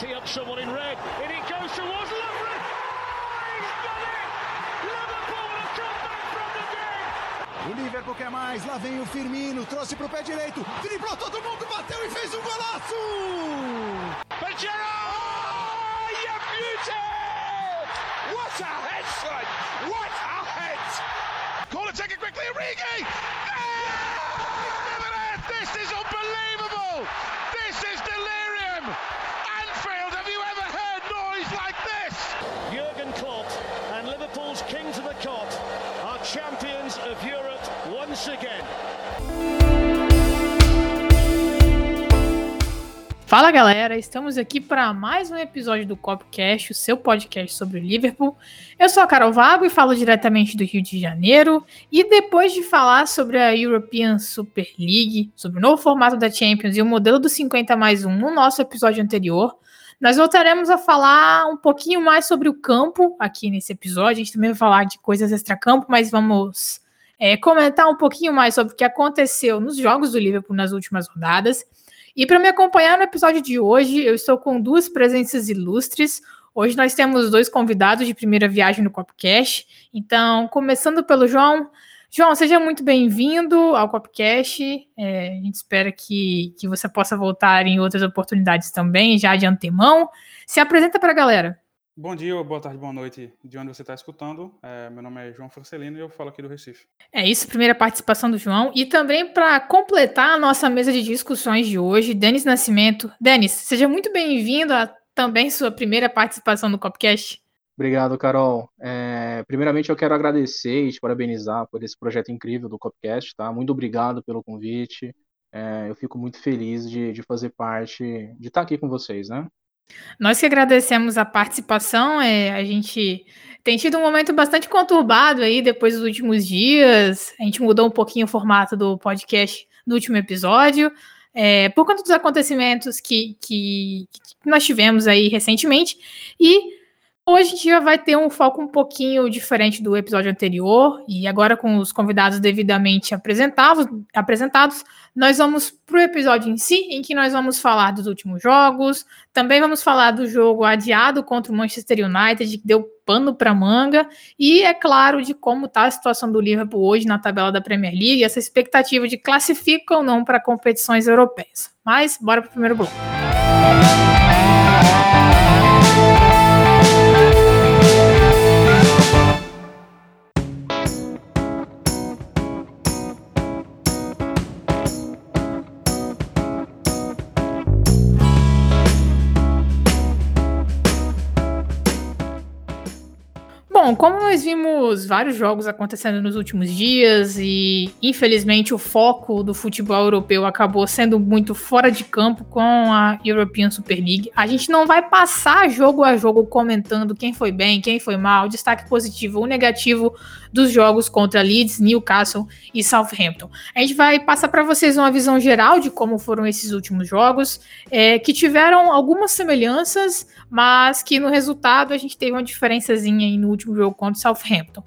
tee up someone in red. It goes towards Lovren. It! O Liverpool quer mais, lá vem o Firmino, trouxe pro pé direito, driblou todo mundo, bateu e fez um golaço! Gerrard! Oh, you beauty! What a head, son! What a head! Corner taken quickly, Origi! Yeah! This is unbelievable! This is delirium! Anfield, have you ever heard noise like this? Jurgen Klopp and Liverpool's king to the cot are champions of Europe once again. Fala galera, estamos aqui para mais um episódio do Copcast, o seu podcast sobre o Liverpool. Eu sou a Carol Vago e falo diretamente do Rio de Janeiro. E depois de falar sobre a European Super League, sobre o novo formato da Champions e o modelo do 50 mais 1 no nosso episódio anterior, nós voltaremos a falar um pouquinho mais sobre o campo aqui nesse episódio. A gente também vai falar de coisas extra-campo, mas vamos é, comentar um pouquinho mais sobre o que aconteceu nos jogos do Liverpool nas últimas rodadas. E para me acompanhar no episódio de hoje, eu estou com duas presenças ilustres. Hoje nós temos dois convidados de primeira viagem no Copcast. Então, começando pelo João. João, seja muito bem-vindo ao Copcast. É, a gente espera que, que você possa voltar em outras oportunidades também, já de antemão. Se apresenta para a galera. Bom dia, boa tarde, boa noite, de onde você está escutando. É, meu nome é João Francelino e eu falo aqui do Recife. É isso, primeira participação do João. E também para completar a nossa mesa de discussões de hoje, Denis Nascimento. Denis, seja muito bem-vindo a também sua primeira participação no Copcast. Obrigado, Carol. É, primeiramente, eu quero agradecer e te parabenizar por esse projeto incrível do Copcast, tá? Muito obrigado pelo convite. É, eu fico muito feliz de, de fazer parte, de estar aqui com vocês, né? Nós que agradecemos a participação, é, a gente tem tido um momento bastante conturbado aí depois dos últimos dias. A gente mudou um pouquinho o formato do podcast no último episódio, é, por conta dos acontecimentos que, que, que nós tivemos aí recentemente. E Hoje a gente já vai ter um foco um pouquinho diferente do episódio anterior, e agora com os convidados devidamente apresentados, apresentados nós vamos para o episódio em si, em que nós vamos falar dos últimos jogos, também vamos falar do jogo adiado contra o Manchester United, que deu pano para manga, e é claro de como está a situação do Liverpool hoje na tabela da Premier League, essa expectativa de classificar ou não para competições europeias. Mas bora para o primeiro bloco. Bom, como nós vimos vários jogos acontecendo nos últimos dias e infelizmente o foco do futebol europeu acabou sendo muito fora de campo com a European Super League, a gente não vai passar jogo a jogo comentando quem foi bem, quem foi mal, destaque positivo ou negativo dos jogos contra Leeds, Newcastle e Southampton. A gente vai passar para vocês uma visão geral de como foram esses últimos jogos, é, que tiveram algumas semelhanças, mas que no resultado a gente teve uma diferençazinha aí no último jogo contra Southampton.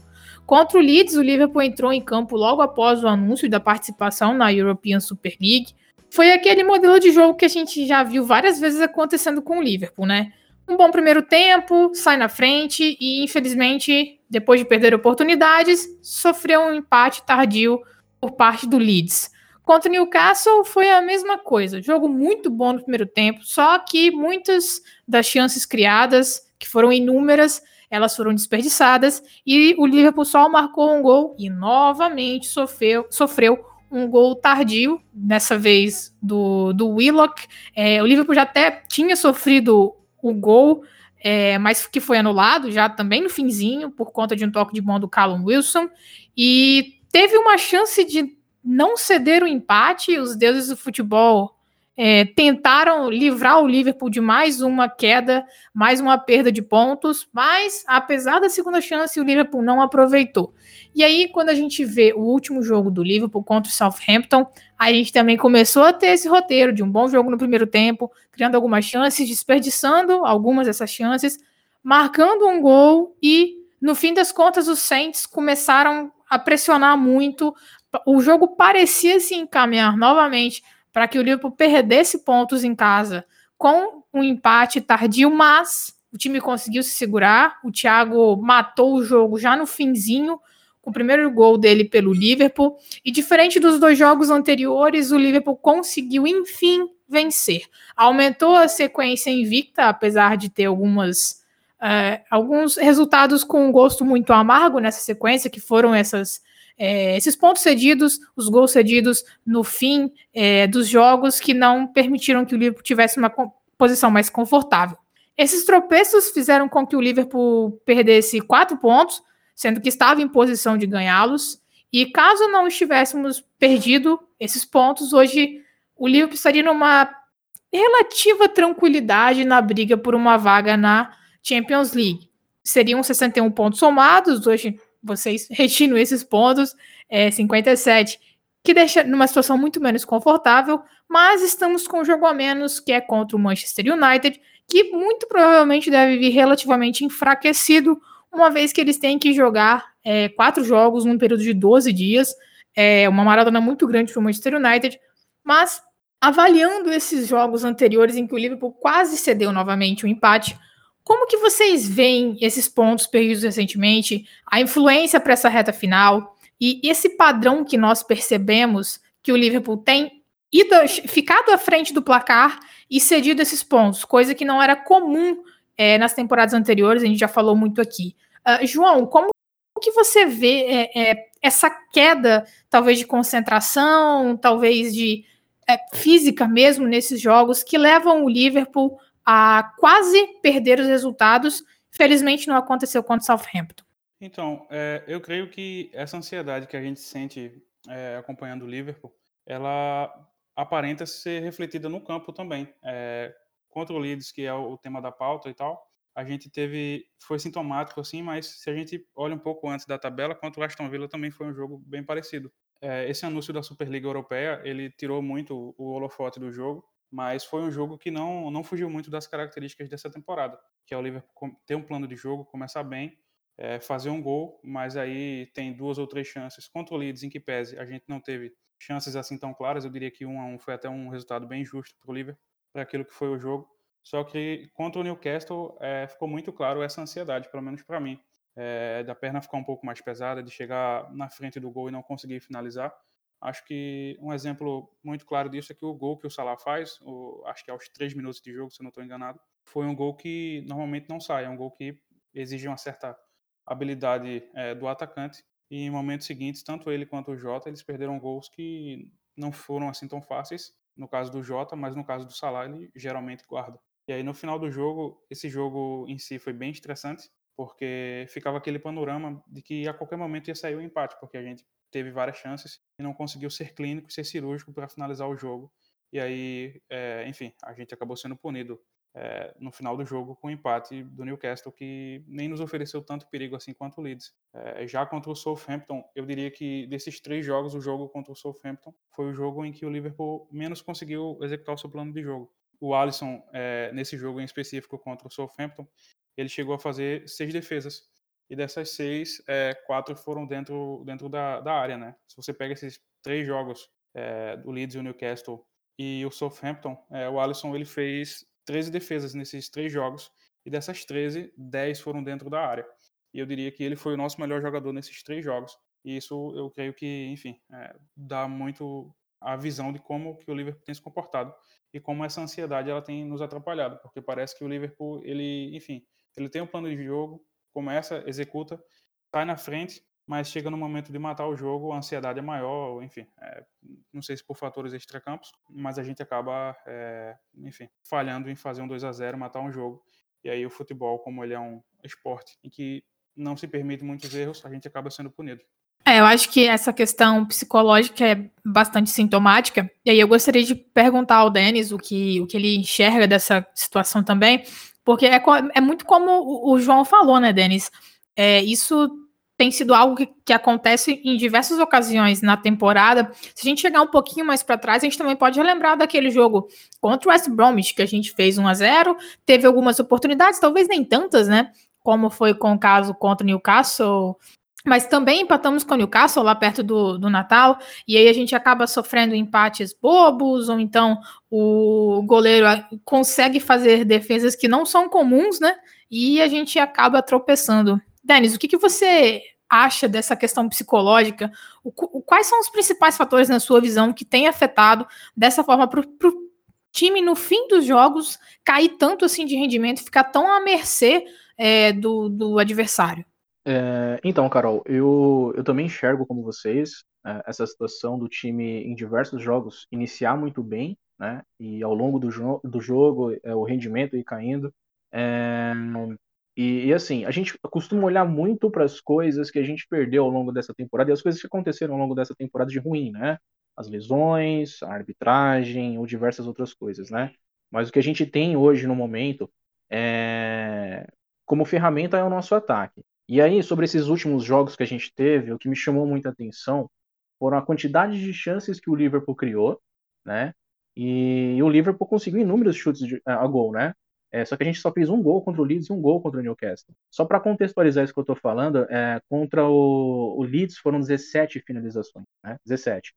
Contra o Leeds, o Liverpool entrou em campo logo após o anúncio da participação na European Super League. Foi aquele modelo de jogo que a gente já viu várias vezes acontecendo com o Liverpool, né? Um bom primeiro tempo, sai na frente e, infelizmente, depois de perder oportunidades, sofreu um empate tardio por parte do Leeds. Contra o Newcastle foi a mesma coisa. Jogo muito bom no primeiro tempo, só que muitas das chances criadas, que foram inúmeras, elas foram desperdiçadas e o Liverpool só marcou um gol e novamente sofreu, sofreu um gol tardio, dessa vez do, do Willock. É, o Liverpool já até tinha sofrido o gol, é, mas que foi anulado já também no finzinho, por conta de um toque de mão do Callum Wilson. E teve uma chance de não ceder o empate, os deuses do futebol é, tentaram livrar o Liverpool de mais uma queda, mais uma perda de pontos, mas apesar da segunda chance, o Liverpool não aproveitou. E aí, quando a gente vê o último jogo do Liverpool contra o Southampton, a gente também começou a ter esse roteiro de um bom jogo no primeiro tempo, criando algumas chances, desperdiçando algumas dessas chances, marcando um gol e, no fim das contas, os Saints começaram a pressionar muito. O jogo parecia se encaminhar novamente para que o Liverpool perdesse pontos em casa com um empate tardio, mas o time conseguiu se segurar. O Thiago matou o jogo já no finzinho, com o primeiro gol dele pelo Liverpool. E diferente dos dois jogos anteriores, o Liverpool conseguiu, enfim, vencer. Aumentou a sequência invicta, apesar de ter algumas, uh, alguns resultados com um gosto muito amargo nessa sequência, que foram essas, é, esses pontos cedidos, os gols cedidos no fim é, dos jogos, que não permitiram que o Liverpool tivesse uma posição mais confortável. Esses tropeços fizeram com que o Liverpool perdesse quatro pontos, sendo que estava em posição de ganhá-los. E caso não estivéssemos perdido esses pontos, hoje o Liverpool estaria numa relativa tranquilidade na briga por uma vaga na Champions League. Seriam 61 pontos somados, hoje vocês retiram esses pontos, é 57, que deixa numa situação muito menos confortável, mas estamos com um jogo a menos, que é contra o Manchester United, que muito provavelmente deve vir relativamente enfraquecido, uma vez que eles têm que jogar é, quatro jogos num período de 12 dias. É uma maratona muito grande para o Manchester United, mas avaliando esses jogos anteriores em que o Liverpool quase cedeu novamente o um empate, como que vocês veem esses pontos perdidos recentemente, a influência para essa reta final e esse padrão que nós percebemos que o Liverpool tem ido, ficado à frente do placar e cedido esses pontos, coisa que não era comum é, nas temporadas anteriores, a gente já falou muito aqui. Uh, João, como que você vê é, é, essa queda, talvez de concentração, talvez de física mesmo nesses jogos, que levam o Liverpool a quase perder os resultados? Felizmente não aconteceu contra o Southampton. Então, é, eu creio que essa ansiedade que a gente sente é, acompanhando o Liverpool, ela aparenta ser refletida no campo também. É, contra o Leeds, que é o tema da pauta e tal, a gente teve, foi sintomático assim, mas se a gente olha um pouco antes da tabela, contra o Aston Villa também foi um jogo bem parecido. É, esse anúncio da Superliga Europeia, ele tirou muito o holofote do jogo, mas foi um jogo que não, não fugiu muito das características dessa temporada, que é o Liverpool ter um plano de jogo, começar bem, é, fazer um gol, mas aí tem duas ou três chances contra o Leeds, em que pese a gente não teve chances assim tão claras. Eu diria que um a um foi até um resultado bem justo para o Liverpool, para aquilo que foi o jogo. Só que contra o Newcastle é, ficou muito claro essa ansiedade, pelo menos para mim, é, da perna ficar um pouco mais pesada, de chegar na frente do gol e não conseguir finalizar. Acho que um exemplo muito claro disso é que o gol que o Salah faz, o, acho que aos três minutos de jogo, se eu não estou enganado, foi um gol que normalmente não sai, é um gol que exige uma certa habilidade é, do atacante e em momentos seguintes, tanto ele quanto o Jota, eles perderam gols que não foram assim tão fáceis, no caso do Jota, mas no caso do Salah, ele geralmente guarda. E aí no final do jogo, esse jogo em si foi bem estressante, porque ficava aquele panorama de que a qualquer momento ia sair o empate, porque a gente teve várias chances e não conseguiu ser clínico, ser cirúrgico para finalizar o jogo. E aí, é, enfim, a gente acabou sendo punido é, no final do jogo com o empate do Newcastle, que nem nos ofereceu tanto perigo assim quanto o Leeds. É, já contra o Southampton, eu diria que desses três jogos, o jogo contra o Southampton foi o jogo em que o Liverpool menos conseguiu executar o seu plano de jogo. O Alisson, é, nesse jogo em específico contra o Southampton, ele chegou a fazer seis defesas. E dessas seis, é, quatro foram dentro, dentro da, da área, né? Se você pega esses três jogos, é, do Leeds o Newcastle e o Southampton, é, o Alisson ele fez 13 defesas nesses três jogos, e dessas 13, 10 foram dentro da área. E eu diria que ele foi o nosso melhor jogador nesses três jogos. E isso eu creio que, enfim, é, dá muito a visão de como que o Liverpool tem se comportado e como essa ansiedade ela tem nos atrapalhado, porque parece que o Liverpool, ele, enfim, ele tem um plano de jogo, começa, executa, sai na frente, mas chega no momento de matar o jogo, a ansiedade é maior, enfim, é, não sei se por fatores extracampos, mas a gente acaba, é, enfim, falhando em fazer um 2 a 0 matar um jogo. E aí o futebol, como ele é um esporte em que não se permite muitos erros, a gente acaba sendo punido. É, eu acho que essa questão psicológica é bastante sintomática. E aí eu gostaria de perguntar ao Denis o que, o que ele enxerga dessa situação também, porque é, é muito como o João falou, né, Denis? É, isso tem sido algo que, que, acontece em diversas ocasiões na temporada. Se a gente chegar um pouquinho mais para trás, a gente também pode relembrar daquele jogo contra o West Bromwich, que a gente fez 1 a 0 teve algumas oportunidades, talvez nem tantas, né? Como foi com o caso contra o Newcastle, mas também empatamos com o Newcastle lá perto do, do Natal, e aí a gente acaba sofrendo empates bobos, ou então o goleiro consegue fazer defesas que não são comuns, né? E a gente acaba tropeçando. Denis, o que, que você acha dessa questão psicológica? O, o, quais são os principais fatores, na sua visão, que têm afetado dessa forma para o time, no fim dos jogos, cair tanto assim de rendimento, ficar tão à mercê é, do, do adversário? É, então, Carol, eu, eu também enxergo como vocês é, essa situação do time em diversos jogos iniciar muito bem, né? E ao longo do, jo do jogo é, o rendimento ir caindo. É, e, e, assim, a gente costuma olhar muito para as coisas que a gente perdeu ao longo dessa temporada e as coisas que aconteceram ao longo dessa temporada de ruim, né? As lesões, a arbitragem ou diversas outras coisas, né? Mas o que a gente tem hoje no momento é, como ferramenta é o nosso ataque. E aí, sobre esses últimos jogos que a gente teve, o que me chamou muita atenção foram a quantidade de chances que o Liverpool criou, né? E o Liverpool conseguiu inúmeros chutes de, a gol, né? É, só que a gente só fez um gol contra o Leeds e um gol contra o Newcastle. Só para contextualizar isso que eu estou falando, é, contra o, o, Leeds foram 17 finalizações, né? 17.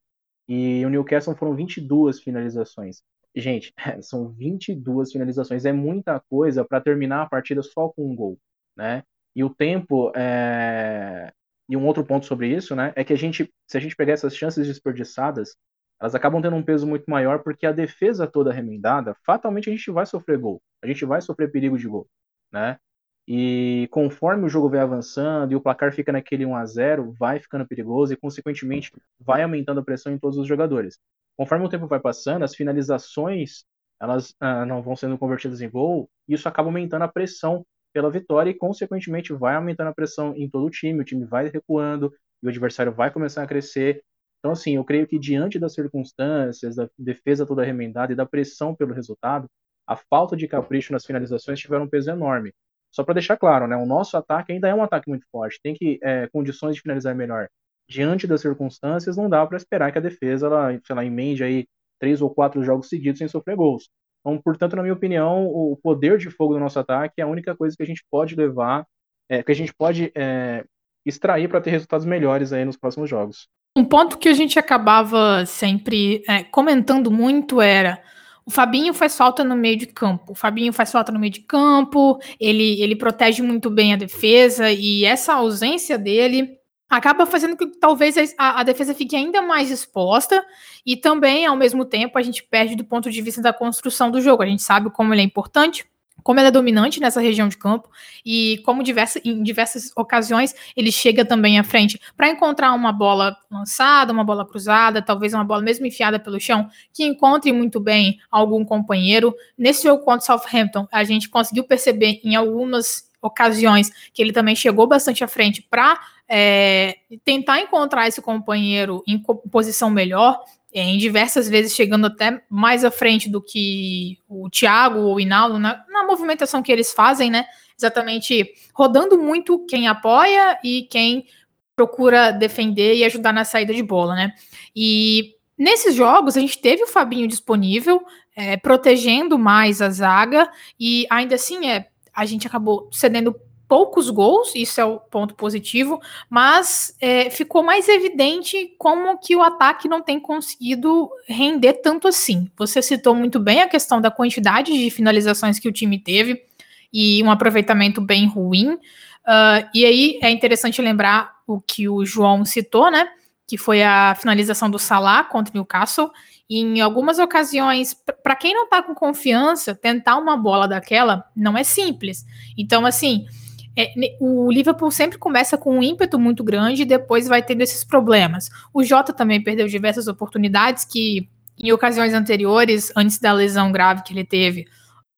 E o Newcastle foram 22 finalizações. Gente, são 22 finalizações. É muita coisa para terminar a partida só com um gol, né? E o tempo é... e um outro ponto sobre isso, né, é que a gente, se a gente pegar essas chances desperdiçadas, elas acabam tendo um peso muito maior porque a defesa toda remendada, fatalmente a gente vai sofrer gol, a gente vai sofrer perigo de gol, né? E conforme o jogo vai avançando e o placar fica naquele 1 a 0, vai ficando perigoso e consequentemente vai aumentando a pressão em todos os jogadores. Conforme o tempo vai passando, as finalizações elas ah, não vão sendo convertidas em gol, e isso acaba aumentando a pressão pela vitória e, consequentemente, vai aumentando a pressão em todo o time, o time vai recuando e o adversário vai começar a crescer. Então, assim, eu creio que diante das circunstâncias, da defesa toda remendada e da pressão pelo resultado, a falta de capricho nas finalizações tiveram um peso enorme. Só para deixar claro, né, o nosso ataque ainda é um ataque muito forte, tem que é, condições de finalizar melhor. Diante das circunstâncias, não dá para esperar que a defesa, ela, sei lá, emende aí três ou quatro jogos seguidos sem sofrer gols. Então, portanto, na minha opinião, o poder de fogo do nosso ataque é a única coisa que a gente pode levar, é, que a gente pode é, extrair para ter resultados melhores aí nos próximos jogos. Um ponto que a gente acabava sempre é, comentando muito era o Fabinho faz falta no meio de campo. O Fabinho faz falta no meio de campo, ele, ele protege muito bem a defesa, e essa ausência dele acaba fazendo que talvez a, a, defesa fique ainda mais exposta e também, ao mesmo tempo, a gente perde do ponto de vista da construção do jogo. A gente sabe como ele é importante, como ele é dominante nessa região de campo e como diversa, em diversas ocasiões ele chega também à frente para encontrar uma bola lançada, uma bola cruzada, talvez uma bola mesmo enfiada pelo chão, que encontre muito bem algum companheiro. Nesse jogo contra o Southampton, a gente conseguiu perceber em algumas ocasiões que ele também chegou bastante à frente para é, tentar encontrar esse companheiro em posição melhor, é, em diversas vezes chegando até mais à frente do que o Thiago ou o Hinaldo, na, na movimentação que eles fazem, né? Exatamente rodando muito quem apoia e quem procura defender e ajudar na saída de bola, né? E nesses jogos a gente teve o Fabinho disponível, é, protegendo mais a zaga, e ainda assim é, a gente acabou cedendo poucos gols, isso é o ponto positivo, mas é, ficou mais evidente como que o ataque não tem conseguido render tanto assim. Você citou muito bem a questão da quantidade de finalizações que o time teve e um aproveitamento bem ruim. Uh, e aí é interessante lembrar o que o João citou, né? Que foi a finalização do Salah contra o Newcastle. E em algumas ocasiões, para quem não tá com confiança, tentar uma bola daquela não é simples. Então, assim, é, o Liverpool sempre começa com um ímpeto muito grande e depois vai tendo esses problemas. O Jota também perdeu diversas oportunidades que, em ocasiões anteriores, antes da lesão grave que ele teve,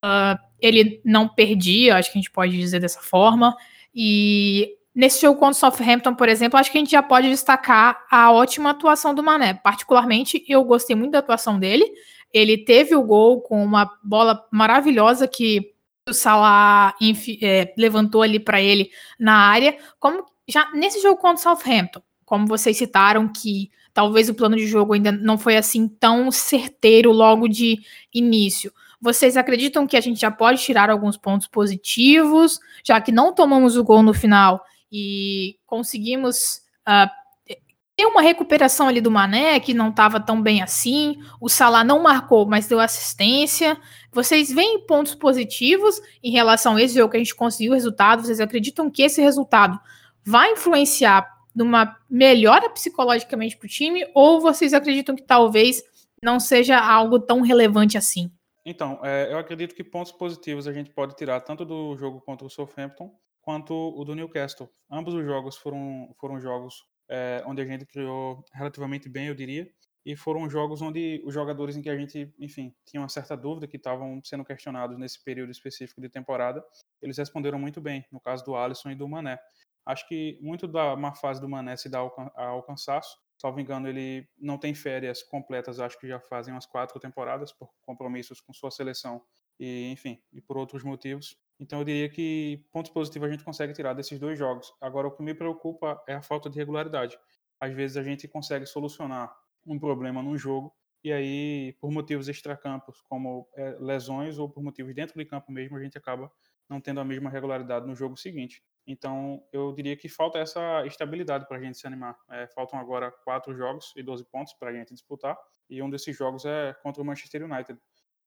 uh, ele não perdia, acho que a gente pode dizer dessa forma. E nesse jogo contra o Southampton, por exemplo, acho que a gente já pode destacar a ótima atuação do Mané. Particularmente, eu gostei muito da atuação dele. Ele teve o gol com uma bola maravilhosa que o Salah é, levantou ali para ele na área, como já nesse jogo contra o Southampton, como vocês citaram que talvez o plano de jogo ainda não foi assim tão certeiro logo de início. Vocês acreditam que a gente já pode tirar alguns pontos positivos, já que não tomamos o gol no final e conseguimos uh, ter uma recuperação ali do Mané, que não estava tão bem assim. O Salah não marcou, mas deu assistência. Vocês veem pontos positivos em relação a esse jogo que a gente conseguiu o resultado? Vocês acreditam que esse resultado vai influenciar numa melhora psicologicamente para o time? Ou vocês acreditam que talvez não seja algo tão relevante assim? Então, é, eu acredito que pontos positivos a gente pode tirar tanto do jogo contra o Southampton quanto o do Newcastle. Ambos os jogos foram, foram jogos é, onde a gente criou relativamente bem, eu diria. E foram jogos onde os jogadores em que a gente, enfim, tinha uma certa dúvida, que estavam sendo questionados nesse período específico de temporada, eles responderam muito bem, no caso do Alisson e do Mané. Acho que muito da má fase do Mané se dá ao, cansaço. Salvo engano, ele não tem férias completas, acho que já fazem umas quatro temporadas, por compromissos com sua seleção e, enfim, e por outros motivos. Então eu diria que pontos positivos a gente consegue tirar desses dois jogos. Agora o que me preocupa é a falta de regularidade. Às vezes a gente consegue solucionar um problema num jogo e aí por motivos extracampos, como é, lesões ou por motivos dentro de campo mesmo, a gente acaba não tendo a mesma regularidade no jogo seguinte. Então eu diria que falta essa estabilidade para a gente se animar. É, faltam agora quatro jogos e 12 pontos para a gente disputar e um desses jogos é contra o Manchester United.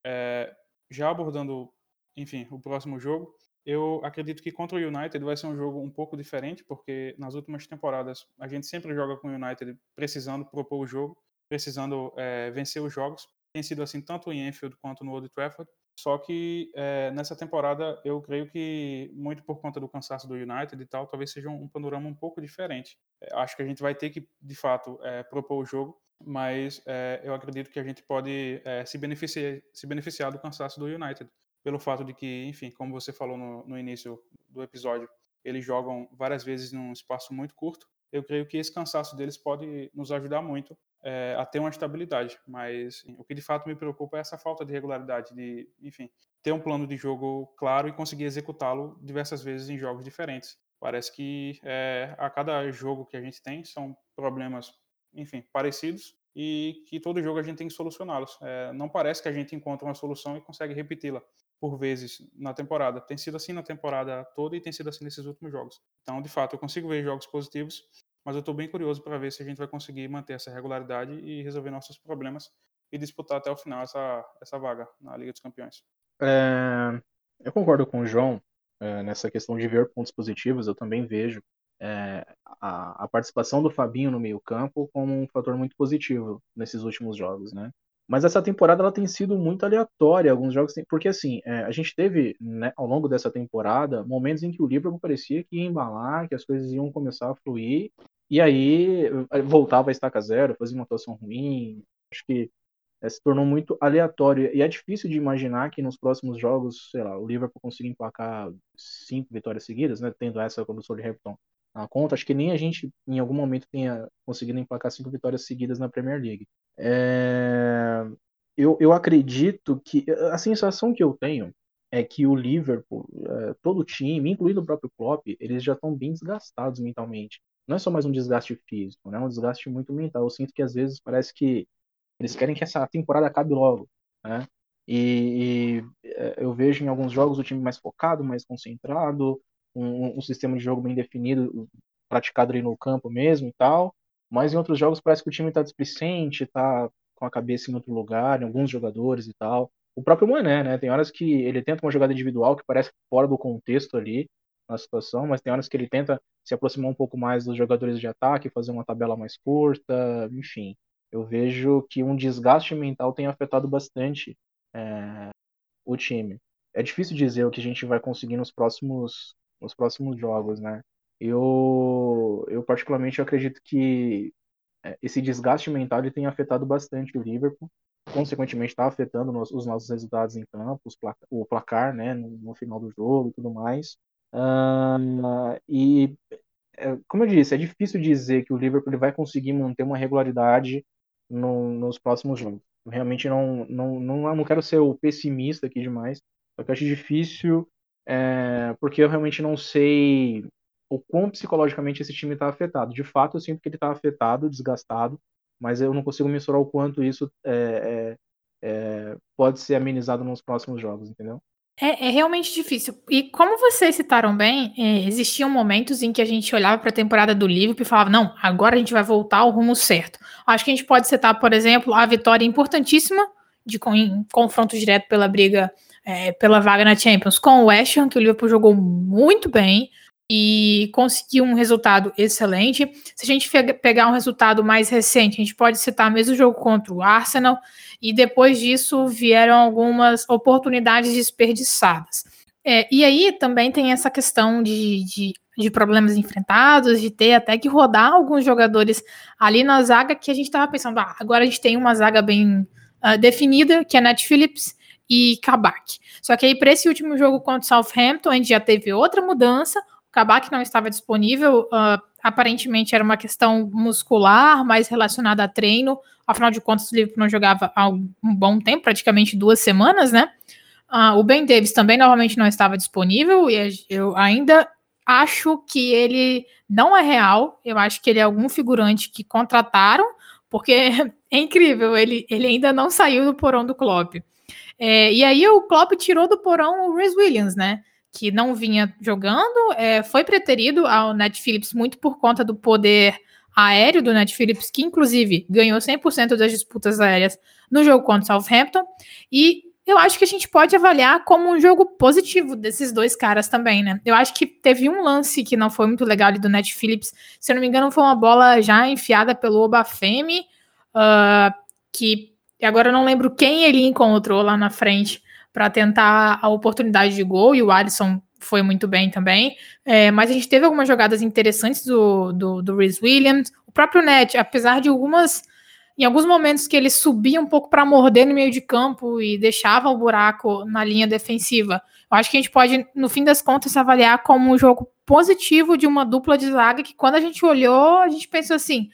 É, já abordando enfim, o próximo jogo. Eu acredito que contra o United vai ser um jogo um pouco diferente, porque nas últimas temporadas a gente sempre joga com o United precisando propor o jogo, precisando é, vencer os jogos. Tem sido assim tanto em Enfield quanto no Old Trafford. Só que é, nessa temporada eu creio que muito por conta do cansaço do United e tal, talvez seja um, um panorama um pouco diferente. É, acho que a gente vai ter que, de fato, propor o jogo, mas eu acredito que a gente pode se, beneficiar, se beneficiar do cansaço do United pelo fato de que, enfim, como você falou no, no início do episódio, eles jogam várias vezes num espaço muito curto. Eu creio que esse cansaço deles pode nos ajudar muito é, a ter uma estabilidade, mas o que de fato me preocupa é essa falta de regularidade, de, enfim, ter um plano de jogo claro e conseguir executá-lo diversas vezes em jogos diferentes. Parece que é, a cada jogo que a gente tem são problemas, enfim, parecidos e que todo jogo a gente tem que solucioná-los. É, não parece que a gente encontra uma solução e consegue repeti-la por vezes na temporada. Tem sido assim na temporada toda e tem sido assim nesses últimos jogos. Então, de fato, eu consigo ver jogos positivos, mas eu estou bem curioso para ver se a gente vai conseguir manter essa regularidade e resolver nossos problemas e disputar até o final essa, essa vaga na Liga dos Campeões. É, eu concordo com o João é, nessa questão de ver pontos positivos. Eu também vejo é, a, a, participação do Fabinho no meio campo como um fator muito positivo nesses últimos jogos, né? Mas essa temporada ela tem sido muito aleatória. Alguns jogos tem... porque assim é, a gente teve né, ao longo dessa temporada momentos em que o Liverpool parecia que ia embalar, que as coisas iam começar a fluir e aí eh, voltava a estaca zero, fazia uma atuação ruim. Acho que é, se tornou muito aleatório e é difícil de imaginar que nos próximos jogos, sei lá, o Liverpool consiga emplacar cinco vitórias seguidas, né? Tendo essa quando o Southampton na conta. Acho que nem a gente em algum momento tenha conseguido emplacar cinco vitórias seguidas na Premier League. É... Eu, eu acredito que a sensação que eu tenho é que o Liverpool, é, todo o time, incluindo o próprio Klopp, eles já estão bem desgastados mentalmente. Não é só mais um desgaste físico, né? é um desgaste muito mental. Eu sinto que às vezes parece que eles querem que essa temporada acabe logo, né? E, e é, eu vejo em alguns jogos o time mais focado, mais concentrado, um, um sistema de jogo bem definido, praticado ali no campo mesmo e tal. Mas em outros jogos parece que o time está displicente, está com a cabeça em outro lugar, em alguns jogadores e tal. O próprio Mané, né? Tem horas que ele tenta uma jogada individual que parece fora do contexto ali na situação, mas tem horas que ele tenta se aproximar um pouco mais dos jogadores de ataque, fazer uma tabela mais curta, enfim. Eu vejo que um desgaste mental tem afetado bastante é, o time. É difícil dizer o que a gente vai conseguir nos próximos, nos próximos jogos, né? Eu, eu particularmente acredito que é, esse desgaste mental tem afetado bastante o Liverpool, consequentemente está afetando nos, os nossos resultados em campo, placa, o placar, né, no, no, final do jogo e tudo mais. Uh, e, é, como eu disse, é difícil dizer que o Liverpool vai conseguir manter uma regularidade no, nos próximos jogos. Eu realmente não, não, não, não quero ser o pessimista aqui demais, só que eu acho difícil, é, porque eu realmente não sei o quão psicologicamente esse time está afetado. De fato, eu sinto que ele está afetado, desgastado, mas eu não consigo mensurar o quanto isso é, é, é, pode ser amenizado nos próximos jogos, entendeu? É, é, realmente difícil. E como vocês citaram bem, é, existiam momentos em que a gente olhava para a temporada do Liverpool e falava: não, agora a gente vai voltar ao rumo certo. Acho que a gente pode citar, por exemplo, a vitória importantíssima de em confronto direto pela briga é, pela vaga na Champions com o West Ham, que o Liverpool jogou muito bem e conseguiu um resultado excelente. Se a gente pegar um resultado mais recente, a gente pode citar mesmo o jogo contra o Arsenal, e depois disso vieram algumas oportunidades desperdiçadas. É, e aí também tem essa questão de, de, de, problemas enfrentados, de ter até que rodar alguns jogadores ali na zaga que a gente estava pensando, ah, agora a gente tem uma zaga bem uh, definida, que é Nat Phillips e Kabak. Só que aí, para esse último jogo contra o Southampton, a gente já teve outra mudança, Kabak não estava disponível, uh, aparentemente era uma questão muscular, mais relacionada a treino. Afinal de contas, o Liverpool não jogava há um bom tempo, praticamente duas semanas, né? Uh, o Ben Davis também novamente não estava disponível e eu ainda acho que ele não é real. Eu acho que ele é algum figurante que contrataram, porque é incrível, ele, ele ainda não saiu do porão do Klopp. É, e aí o Klopp tirou do porão o Rhys Williams, né? que não vinha jogando, é, foi preterido ao Net Phillips muito por conta do poder aéreo do Net Phillips, que inclusive ganhou 100% das disputas aéreas no jogo contra o Southampton, e eu acho que a gente pode avaliar como um jogo positivo desses dois caras também, né? Eu acho que teve um lance que não foi muito legal ali do Net Phillips, se eu não me engano foi uma bola já enfiada pelo Obafemi, uh, que agora eu não lembro quem ele encontrou lá na frente, para tentar a oportunidade de gol, e o Alisson foi muito bem também. É, mas a gente teve algumas jogadas interessantes do, do, do Williams. O próprio Net, apesar de algumas. Em alguns momentos que ele subia um pouco para morder no meio de campo e deixava o buraco na linha defensiva. Eu acho que a gente pode, no fim das contas, avaliar como um jogo positivo de uma dupla de zaga que, quando a gente olhou, a gente pensou assim: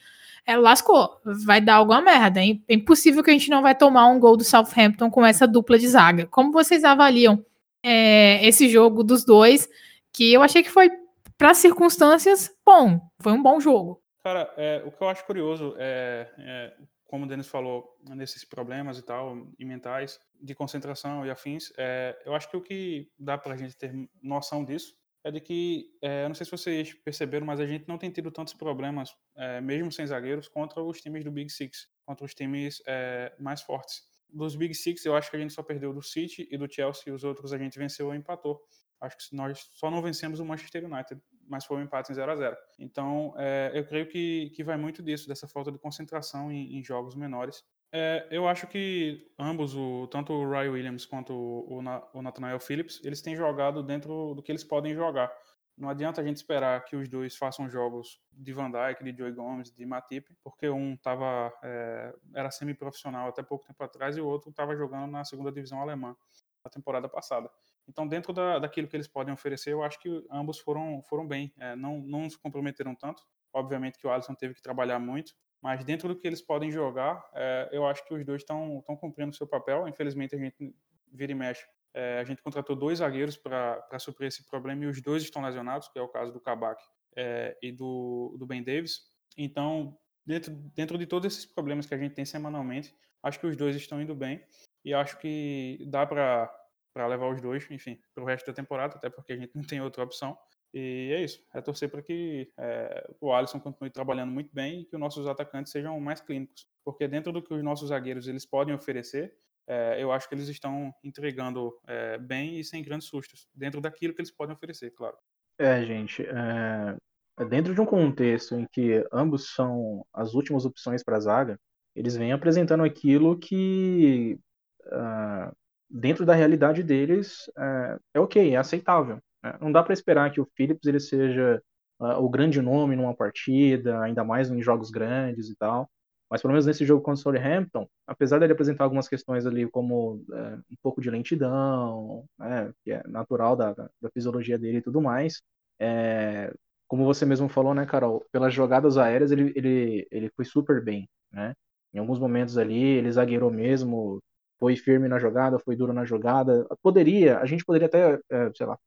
é, lascou, vai dar alguma merda. É impossível que a gente não vai tomar um gol do Southampton com essa dupla de zaga. Como vocês avaliam é, esse jogo dos dois? Que eu achei que foi, para circunstâncias, bom. Foi um bom jogo. Cara, é, o que eu acho curioso é, é, como o Denis falou, nesses problemas e tal, e mentais, de concentração e afins, é, eu acho que o que dá pra gente ter noção disso é de que, é, não sei se vocês perceberam, mas a gente não tem tido tantos problemas, é, mesmo sem zagueiros, contra os times do Big Six, contra os times é, mais fortes. Dos Big Six, eu acho que a gente só perdeu do City e do Chelsea, os outros a gente venceu ou empatou. Acho que nós só não vencemos o Manchester United, mas foi um empate em 0 a 0 Então, eu creio que, que vai muito disso, dessa falta de concentração em, em jogos menores. É, eu acho que ambos, o, tanto o Ryan Williams quanto o, o, Nathaniel Phillips, eles têm jogado dentro do que eles podem jogar. Não adianta a gente esperar que os dois façam jogos de Van Dijk, de Joey Gomes, de Matip, porque um tava, é, era semi-profissional até pouco tempo atrás e o outro estava jogando na segunda divisão alemã na temporada passada. Então, dentro da, daquilo que eles podem oferecer, eu acho que ambos foram, foram bem. É, não, não se comprometeram tanto. Obviamente que o Alisson teve que trabalhar muito, mas dentro do que eles podem jogar, é, eu acho que os dois estão cumprindo o seu papel. Infelizmente, a gente vira e mexe. É, a gente contratou dois zagueiros para suprir esse problema e os dois estão lesionados, que é o caso do Kabak é, e do, do Ben Davis. Então, dentro, dentro de todos esses problemas que a gente tem semanalmente, acho que os dois estão indo bem e acho que dá para levar os dois, enfim, para o resto da temporada, até porque a gente não tem outra opção. E é isso. É torcer para que é, o Alisson continue trabalhando muito bem e que os nossos atacantes sejam mais clínicos. Porque dentro do que os nossos zagueiros eles podem oferecer, é, eu acho que eles estão entregando é, bem e sem grandes sustos. Dentro daquilo que eles podem oferecer, claro. É, gente. É, dentro de um contexto em que ambos são as últimas opções para a zaga, eles vêm apresentando aquilo que, uh, dentro da realidade deles, é, é ok, é aceitável. Né? Não dá para esperar que o Phillips ele seja uh, o grande nome numa partida, ainda mais em jogos grandes e tal. Mas pelo menos nesse jogo contra o Southampton, apesar dele apresentar algumas questões ali como uh, um pouco de lentidão, né, que é natural da, da, da, fisiologia dele e tudo mais, é, como você mesmo falou, né, Carol, pelas jogadas aéreas ele, ele, ele foi super bem, né? Em alguns momentos ali ele zagueirou mesmo, foi firme na jogada, foi duro na jogada. Poderia, a gente poderia até, é, sei lá,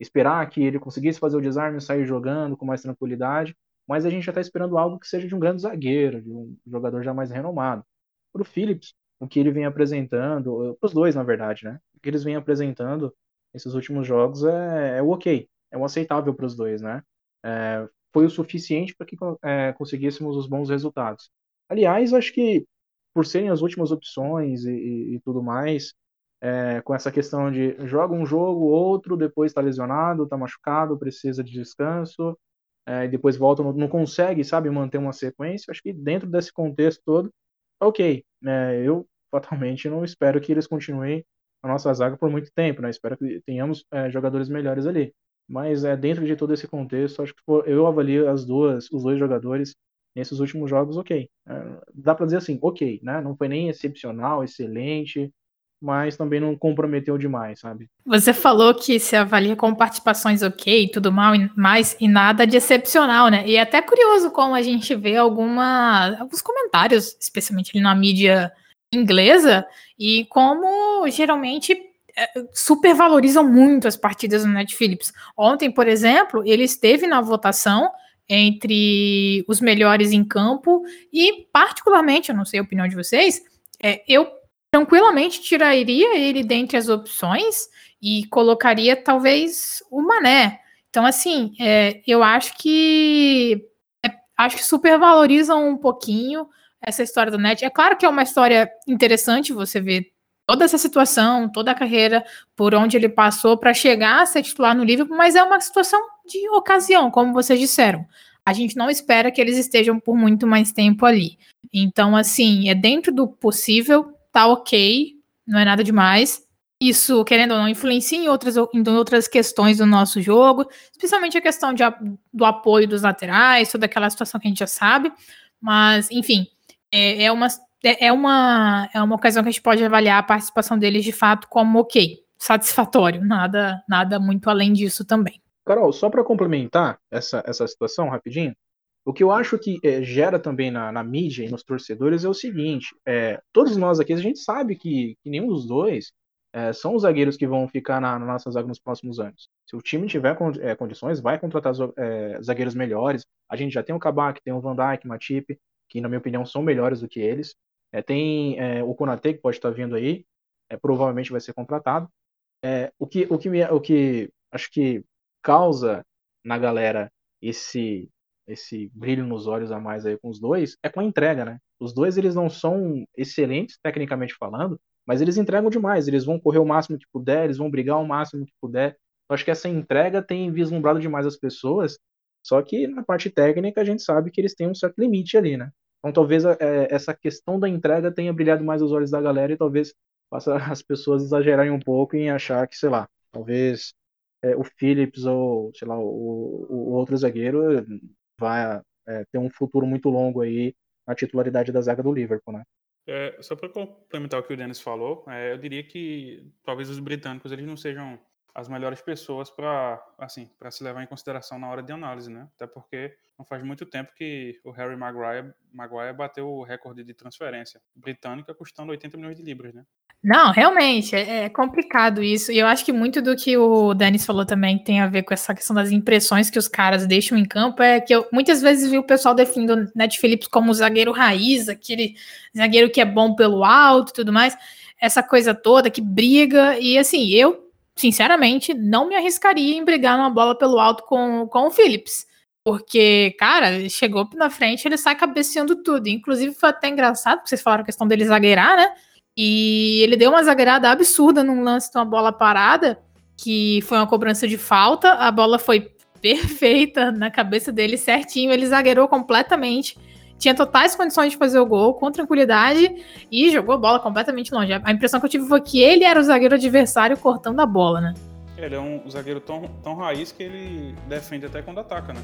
esperar que ele conseguisse fazer o desarme e sair jogando com mais tranquilidade, mas a gente já está esperando algo que seja de um grande zagueiro, de um jogador já mais renomado. Para o Phillips, o que ele vem apresentando, para os dois, na verdade, né? O que eles vêm apresentando nesses últimos jogos é, é o ok, é o aceitável para os dois, né? É, foi o suficiente para que é, conseguíssemos os bons resultados. Aliás, acho que por serem as últimas opções e, e, e tudo mais, é, com essa questão de joga um jogo, outro, depois está lesionado, está machucado, precisa de descanso, é, e depois volta, não, não, consegue, sabe, manter uma sequência. Acho que dentro desse contexto todo, ok. É, eu fatalmente não espero que eles continuem a nossa zaga por muito tempo, né? Espero que tenhamos é, jogadores melhores ali. Mas é dentro de todo esse contexto, acho que eu avalio as duas, os dois jogadores nesses últimos jogos, ok. É, dá para dizer assim, ok, né? Não foi nem excepcional, excelente, mas também não comprometeu demais, sabe? Você falou que se avalia com participações ok, tudo mal, mais e nada de excepcional, né? E é até curioso como a gente vê alguma, alguns comentários, especialmente ali na mídia inglesa, e como geralmente é, supervalorizam muito as partidas do Ned Phillips. Ontem, por exemplo, ele esteve na votação entre os melhores em campo e, particularmente, eu não sei a opinião de vocês, é, eu tranquilamente tiraria ele dentre as opções e colocaria talvez o Mané. Então, assim, é, eu acho que é, acho que supervalorizam um pouquinho essa história do Net. É claro que é uma história interessante você ver toda essa situação, toda a carreira, por onde ele passou para chegar a ser titular no Liverpool, mas é uma situação de ocasião, como vocês disseram. A gente não espera que eles estejam por muito mais tempo ali. Então, assim, é dentro do possível, tá ok, não é nada demais. Isso, querendo ou não, influencia em outras, em outras questões do nosso jogo, especialmente a questão de, do apoio dos laterais, toda aquela situação que a gente já sabe. Mas, enfim, é, é, uma, é, é, uma, é uma ocasião que a gente pode avaliar a participação deles de fato como ok, satisfatório, nada, nada muito além disso também. Carol, só para complementar essa, essa situação rapidinho, o que eu acho que é, gera também na, na, mídia e nos torcedores é o seguinte: é, todos nós aqui, a gente sabe que, que nenhum dos dois é, são os zagueiros que vão ficar na, na, nossa zaga nos próximos anos. Se o time tiver condições, vai contratar zagueiros melhores. A gente já tem o Kabak, tem o Van Dijk, Matip, que na minha opinião são melhores do que eles. Tem o Konate, que pode estar vindo aí, provavelmente vai ser contratado. o, que, o, que me, o que acho que causa na galera esse esse brilho nos olhos a mais aí com os dois é com a entrega, né? Os dois eles não são excelentes tecnicamente falando, mas eles entregam demais, eles vão correr o máximo que puder, eles vão brigar o máximo que puder. Eu acho que essa entrega tem vislumbrado demais as pessoas, só que na parte técnica a gente sabe que eles têm um certo limite ali, né? Então talvez é, essa questão da entrega tenha brilhado mais os olhos da galera e talvez faça as pessoas exagerarem um pouco em achar que, sei lá, talvez é, o Phillips ou, sei lá, o, o outro zagueiro vai é, ter um futuro muito longo aí na titularidade da zaga do Liverpool, né? É, só para complementar o que o Dennis falou, é, eu diria que talvez os britânicos eles não sejam as melhores pessoas para assim para se levar em consideração na hora de análise, né? Até porque não faz muito tempo que o Harry Maguire, Maguire bateu o recorde de transferência britânica custando 80 milhões de libras, né? Não, realmente, é, é complicado isso. E eu acho que muito do que o Denis falou também tem a ver com essa questão das impressões que os caras deixam em campo. É que eu muitas vezes vi o pessoal definindo o Net Phillips como zagueiro raiz, aquele zagueiro que é bom pelo alto e tudo mais. Essa coisa toda que briga. E assim, eu, sinceramente, não me arriscaria em brigar numa bola pelo alto com, com o Phillips. Porque, cara, chegou na frente, ele sai cabeceando tudo. Inclusive, foi até engraçado, porque vocês falaram a questão dele zagueirar, né? E ele deu uma zagueirada absurda num lance de uma bola parada, que foi uma cobrança de falta. A bola foi perfeita na cabeça dele, certinho. Ele zagueirou completamente. Tinha totais condições de fazer o gol com tranquilidade e jogou a bola completamente longe. A impressão que eu tive foi que ele era o zagueiro adversário cortando a bola, né? Ele é um zagueiro tão, tão raiz que ele defende até quando ataca, né?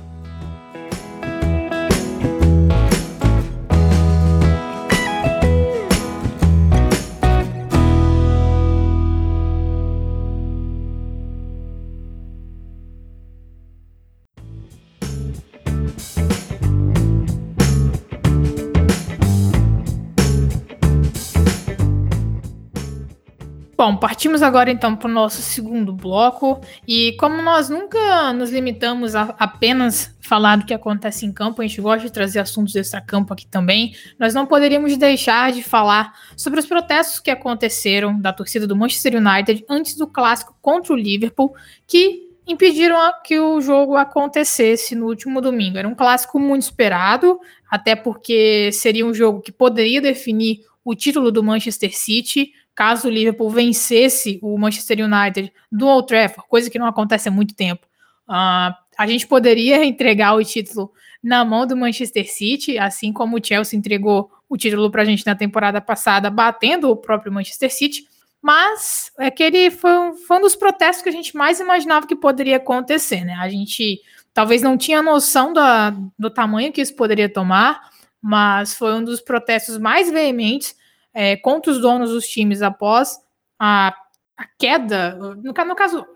Bom, partimos agora então para o nosso segundo bloco. E como nós nunca nos limitamos a apenas falar do que acontece em campo, a gente gosta de trazer assuntos extra-campo aqui também, nós não poderíamos deixar de falar sobre os protestos que aconteceram da torcida do Manchester United antes do clássico contra o Liverpool, que impediram que o jogo acontecesse no último domingo. Era um clássico muito esperado, até porque seria um jogo que poderia definir o título do Manchester City caso o Liverpool vencesse o Manchester United do Old Trafford, coisa que não acontece há muito tempo, uh, a gente poderia entregar o título na mão do Manchester City, assim como o Chelsea entregou o título para a gente na temporada passada, batendo o próprio Manchester City. Mas aquele foi um, foi um dos protestos que a gente mais imaginava que poderia acontecer, né? A gente talvez não tinha noção da, do tamanho que isso poderia tomar, mas foi um dos protestos mais veementes é, contra os donos dos times após a, a queda, no, no, caso,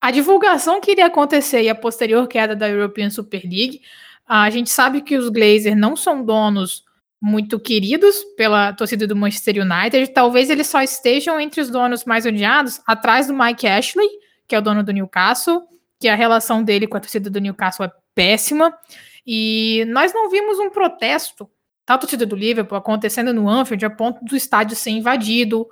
a divulgação que iria acontecer e a posterior queda da European Super League. A gente sabe que os Glazers não são donos muito queridos pela torcida do Manchester United. Talvez eles só estejam entre os donos mais odiados, atrás do Mike Ashley, que é o dono do Newcastle, que a relação dele com a torcida do Newcastle é péssima. E nós não vimos um protesto tal torcida do Liverpool acontecendo no Anfield a ponto do estádio ser invadido,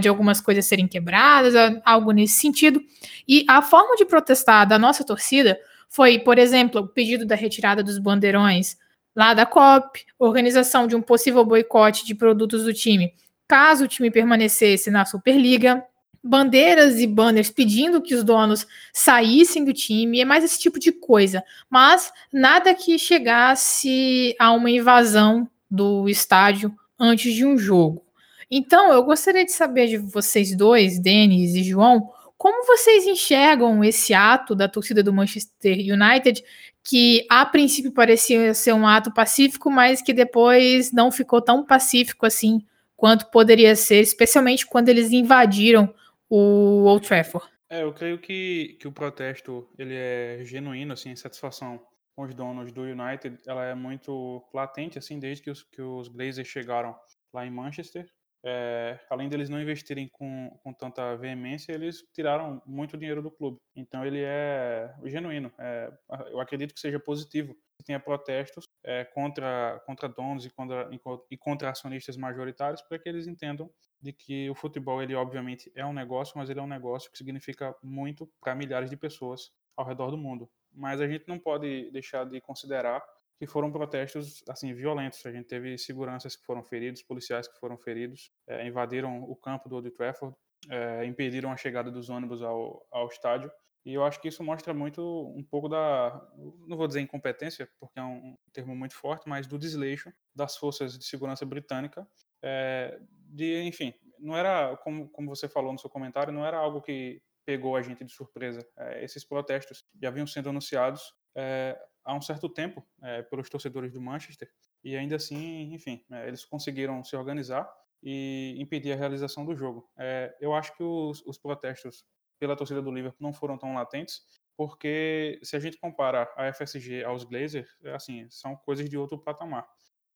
de algumas coisas serem quebradas, algo nesse sentido. E a forma de protestar da nossa torcida foi, por exemplo, o pedido da retirada dos bandeirões lá da COP, organização de um possível boicote de produtos do time, caso o time permanecesse na Superliga, bandeiras e banners pedindo que os donos saíssem do time, é mais esse tipo de coisa. Mas nada que chegasse a uma invasão do estádio antes de um jogo. Então, eu gostaria de saber de vocês dois, Denis e João, como vocês enxergam esse ato da torcida do Manchester United, que a princípio parecia ser um ato pacífico, mas que depois não ficou tão pacífico assim quanto poderia ser, especialmente quando eles invadiram o Old Trafford. É, eu creio que, que o protesto ele é genuíno, assim, a satisfação com os donos do United, ela é muito latente, assim, desde que os, que os Glazers chegaram lá em Manchester. É, além deles não investirem com, com tanta veemência, eles tiraram muito dinheiro do clube. Então ele é genuíno. É, eu acredito que seja positivo que tenha protestos é, contra, contra donos e contra, e contra acionistas majoritários para que eles entendam de que o futebol, ele obviamente é um negócio, mas ele é um negócio que significa muito para milhares de pessoas ao redor do mundo. Mas a gente não pode deixar de considerar que foram protestos assim violentos. A gente teve seguranças que foram feridos, policiais que foram feridos, é, invadiram o campo do Old Trafford, é, impediram a chegada dos ônibus ao, ao estádio. E eu acho que isso mostra muito um pouco da, não vou dizer incompetência, porque é um termo muito forte, mas do desleixo das forças de segurança britânica é, de, enfim, não era, como, como você falou no seu comentário, não era algo que pegou a gente de surpresa. É, esses protestos já vinham sendo anunciados é, há um certo tempo é, pelos torcedores do Manchester e ainda assim, enfim, é, eles conseguiram se organizar e impedir a realização do jogo. É, eu acho que os, os protestos pela torcida do Liverpool não foram tão latentes, porque se a gente compara a FSG aos Glazers, assim, são coisas de outro patamar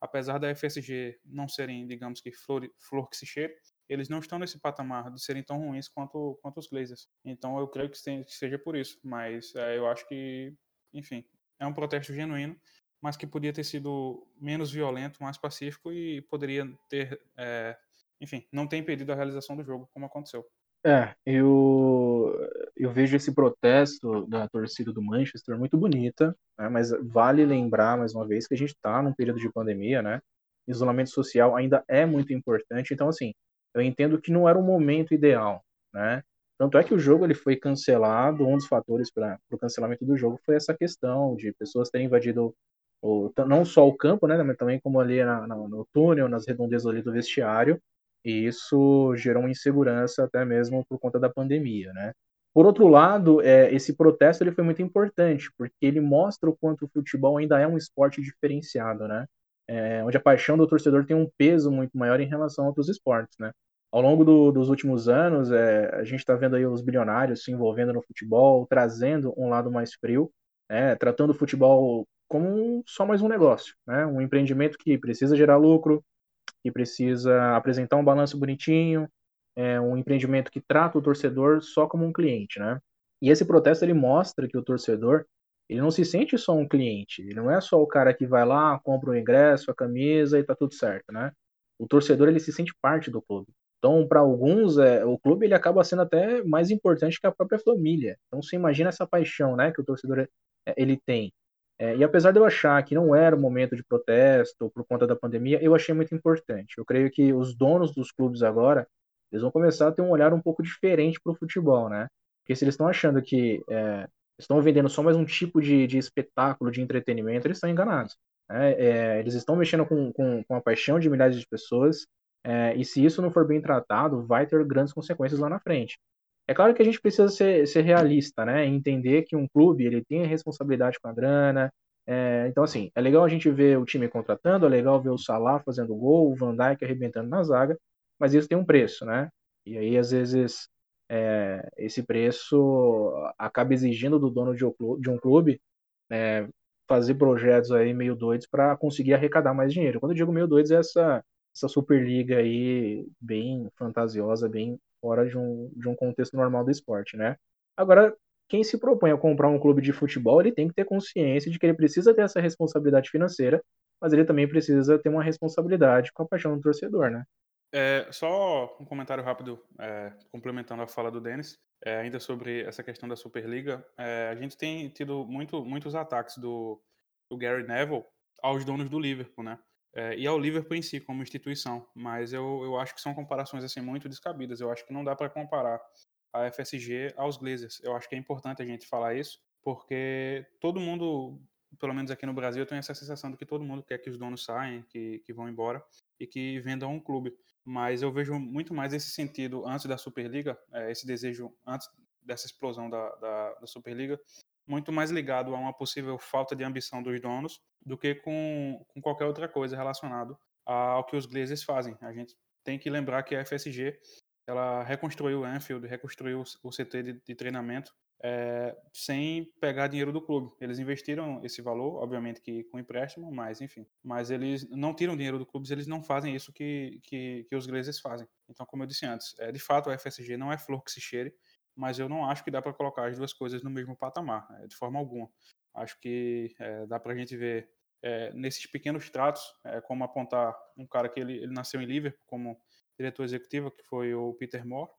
apesar da FSG não serem, digamos que, flor, flor que se cheira, eles não estão nesse patamar de serem tão ruins quanto, quanto os Glazers. Então eu creio que, que seja por isso. Mas é, eu acho que, enfim, é um protesto genuíno, mas que podia ter sido menos violento, mais pacífico e poderia ter, é, enfim, não ter impedido a realização do jogo, como aconteceu. É, eu, eu vejo esse protesto da torcida do Manchester muito bonita, né, mas vale lembrar, mais uma vez, que a gente está num período de pandemia, né? Isolamento social ainda é muito importante, então, assim, eu entendo que não era o momento ideal, né? Tanto é que o jogo ele foi cancelado, um dos fatores para o cancelamento do jogo foi essa questão de pessoas terem invadido o, não só o campo, né, mas também como ali na, na, no túnel, nas redondezas ali do vestiário, e isso gerou insegurança até mesmo por conta da pandemia, né? Por outro lado, é, esse protesto ele foi muito importante, porque ele mostra o quanto o futebol ainda é um esporte diferenciado, né? É, onde a paixão do torcedor tem um peso muito maior em relação a outros esportes, né? Ao longo do, dos últimos anos, é, a gente está vendo aí os bilionários se envolvendo no futebol, trazendo um lado mais frio, né? tratando o futebol como só mais um negócio, né? Um empreendimento que precisa gerar lucro, que precisa apresentar um balanço bonitinho, é, um empreendimento que trata o torcedor só como um cliente, né? E esse protesto ele mostra que o torcedor ele não se sente só um cliente, ele não é só o cara que vai lá, compra o ingresso, a camisa e tá tudo certo, né? O torcedor ele se sente parte do clube. Então, para alguns, é, o clube ele acaba sendo até mais importante que a própria família. Então, você imagina essa paixão, né, que o torcedor é, ele tem. É, e apesar de eu achar que não era o momento de protesto por conta da pandemia, eu achei muito importante. Eu creio que os donos dos clubes agora eles vão começar a ter um olhar um pouco diferente para o futebol, né? Porque se eles estão achando que é, estão vendendo só mais um tipo de, de espetáculo, de entretenimento, eles estão enganados. Né? É, eles estão mexendo com, com, com, a paixão de milhares de pessoas, é, e se isso não for bem tratado, vai ter grandes consequências lá na frente. É claro que a gente precisa ser, ser realista, né? Entender que um clube ele tem responsabilidade com a grana. É, então, assim, é legal a gente ver o time contratando, é legal ver o Salah fazendo gol, o Van Dijk arrebentando na zaga, mas isso tem um preço, né? E aí, às vezes, é, esse preço acaba exigindo do dono de um clube é, fazer projetos aí meio doidos para conseguir arrecadar mais dinheiro. Quando eu digo meio doidos, é essa, essa Superliga aí bem fantasiosa, bem fora de um, de um contexto normal do esporte, né? Agora, quem se propõe a comprar um clube de futebol, ele tem que ter consciência de que ele precisa ter essa responsabilidade financeira, mas ele também precisa ter uma responsabilidade com a paixão do torcedor, né? É, só um comentário rápido, é, complementando a fala do Denis, é, ainda sobre essa questão da Superliga. É, a gente tem tido muito, muitos ataques do, do, Gary Neville aos donos do Liverpool, né? É, e ao Liverpool em si, como instituição. Mas eu, eu acho que são comparações assim muito descabidas. Eu acho que não dá para comparar a FSG aos Glazers. Eu acho que é importante a gente falar isso, porque todo mundo, pelo menos aqui no Brasil, tem essa sensação de que todo mundo quer que os donos saiam, que, que vão embora e que vendam um clube mas eu vejo muito mais esse sentido antes da Superliga, é, esse desejo antes dessa explosão da, da, da, Superliga, muito mais ligado a uma possível falta de ambição dos donos do que com, com qualquer outra coisa relacionado ao que os Glazers fazem. A gente tem que lembrar que a FSG ela reconstruiu o Anfield, reconstruiu o CT de, de treinamento é, sem pegar dinheiro do clube. Eles investiram esse valor, obviamente que com empréstimo, mas enfim. Mas eles não tiram dinheiro do clube, eles não fazem isso que, que, que os Glazers fazem. Então, como eu disse antes, é, de fato o FSG não é flor que se cheire, mas eu não acho que dá para colocar as duas coisas no mesmo patamar, é, de forma alguma. Acho que é, dá para a gente ver é, nesses pequenos tratos, é, como apontar um cara que ele, ele nasceu em Liverpool como diretor executivo, que foi o Peter Moore,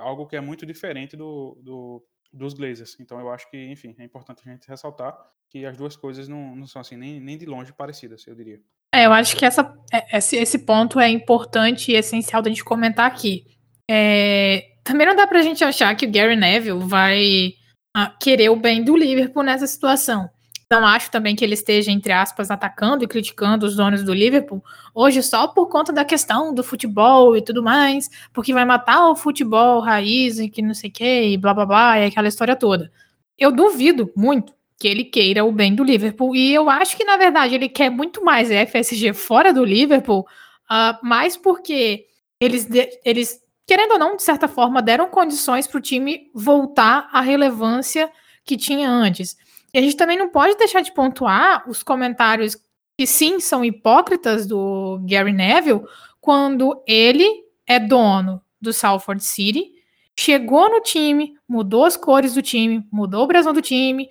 algo que é muito diferente do, do dos Glazers. Então eu acho que, enfim, é importante a gente ressaltar que as duas coisas não, não são assim nem, nem de longe parecidas, eu diria. É, eu acho que essa, é, esse, esse ponto é importante e essencial da gente comentar aqui. É, também não dá pra gente achar que o Gary Neville vai ah, querer o bem do Liverpool nessa situação. Não acho também que ele esteja, entre aspas, atacando e criticando os donos do Liverpool hoje só por conta da questão do futebol e tudo mais, porque vai matar o futebol raiz e que não sei o que, e blá blá blá, e aquela história toda. Eu duvido muito que ele queira o bem do Liverpool, e eu acho que, na verdade, ele quer muito mais FSG fora do Liverpool, uh, mais porque eles, eles, querendo ou não, de certa forma, deram condições para o time voltar à relevância que tinha antes. E a gente também não pode deixar de pontuar os comentários que sim são hipócritas do Gary Neville quando ele é dono do Salford City, chegou no time, mudou as cores do time, mudou o brasão do time,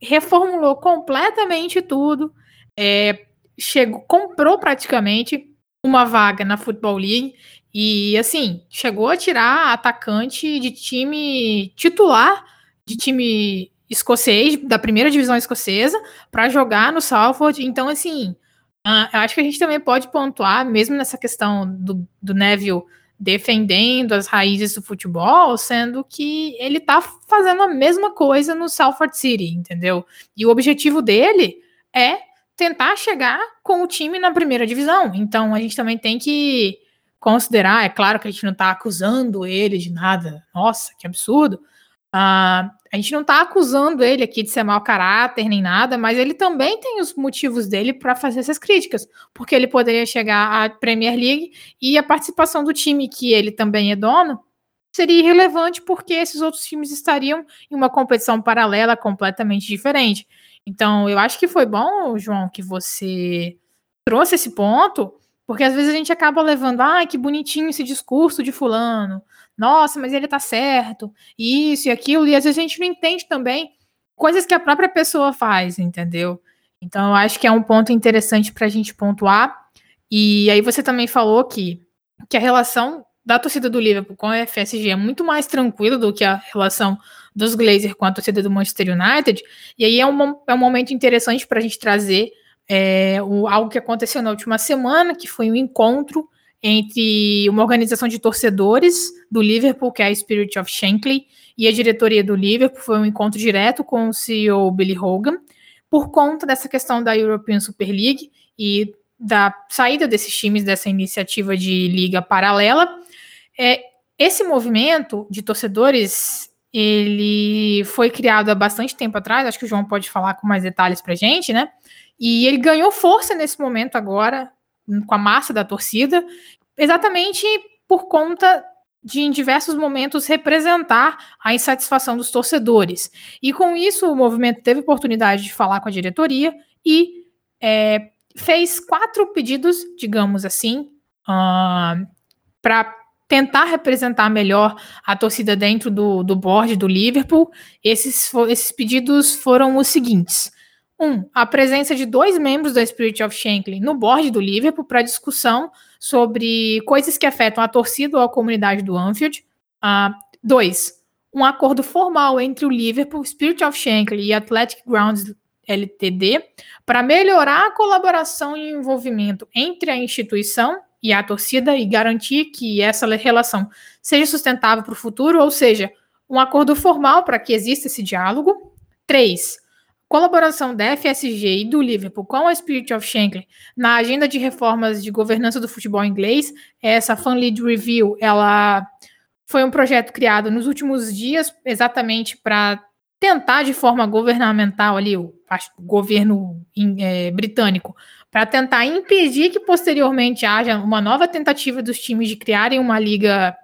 reformulou completamente tudo, é, chegou, comprou praticamente uma vaga na Football League e assim chegou a tirar atacante de time titular de time escocês, da primeira divisão escocesa, para jogar no Salford. Então, assim, uh, eu acho que a gente também pode pontuar, mesmo nessa questão do, do Neville defendendo as raízes do futebol, sendo que ele tá fazendo a mesma coisa no Salford City, entendeu? E o objetivo dele é tentar chegar com o time na primeira divisão. Então a gente também tem que considerar, é claro que a gente não tá acusando ele de nada, nossa, que absurdo, Uh, a gente não está acusando ele aqui de ser mau caráter nem nada, mas ele também tem os motivos dele para fazer essas críticas, porque ele poderia chegar à Premier League e a participação do time que ele também é dono seria irrelevante porque esses outros times estariam em uma competição paralela completamente diferente. Então, eu acho que foi bom, João, que você trouxe esse ponto, Porque às vezes a gente acaba levando, ah, que bonitinho esse discurso de fulano. Nossa, mas ele tá certo. Isso e aquilo. E às vezes a gente não entende também coisas que a própria pessoa faz, entendeu? Então eu acho que é um ponto interessante para a gente pontuar. E aí você também falou que, que a relação da torcida do Liverpool com a FSG é muito mais tranquila do que a relação dos Glazers com a torcida do Manchester United. E aí é um, é um momento interessante para a gente trazer é, o, algo que aconteceu na última semana, que foi um encontro entre uma organização de torcedores do Liverpool, que é a Spirit of Shankly, e a diretoria do Liverpool. Foi um encontro direto com o CEO Billy Hogan, por conta dessa questão da European Super League e da saída desses times dessa iniciativa de liga paralela. É, esse movimento de torcedores ele foi criado há bastante tempo atrás, acho que o João pode falar com mais detalhes para gente, né? E ele ganhou força nesse momento agora, com a massa da torcida, exatamente por conta de, em diversos momentos, representar a insatisfação dos torcedores. E com isso, o movimento teve oportunidade de falar com a diretoria e é, fez quatro pedidos, digamos assim, uh, para tentar representar melhor a torcida dentro do, do board do Liverpool. Esses, esses pedidos foram os seguintes. Um, a presença de dois membros da Spirit of Shankly no board do Liverpool para discussão sobre coisas que afetam a torcida ou a comunidade do Anfield. Uh, dois, um acordo formal entre o Liverpool, Spirit of Shankly e Athletic Grounds LTD para melhorar a colaboração e envolvimento entre a instituição e a torcida e garantir que essa relação seja sustentável para o futuro, ou seja, um acordo formal para que exista esse diálogo. Três, colaboração da FSG e do Liverpool com a Spirit of Shankly na agenda de reformas de governança do futebol inglês. Essa Fan Lead Review, ela foi um projeto criado nos últimos dias exatamente para tentar de forma governamental ali o, governo é, britânico para tentar impedir que posteriormente haja uma nova tentativa dos times de criarem uma liga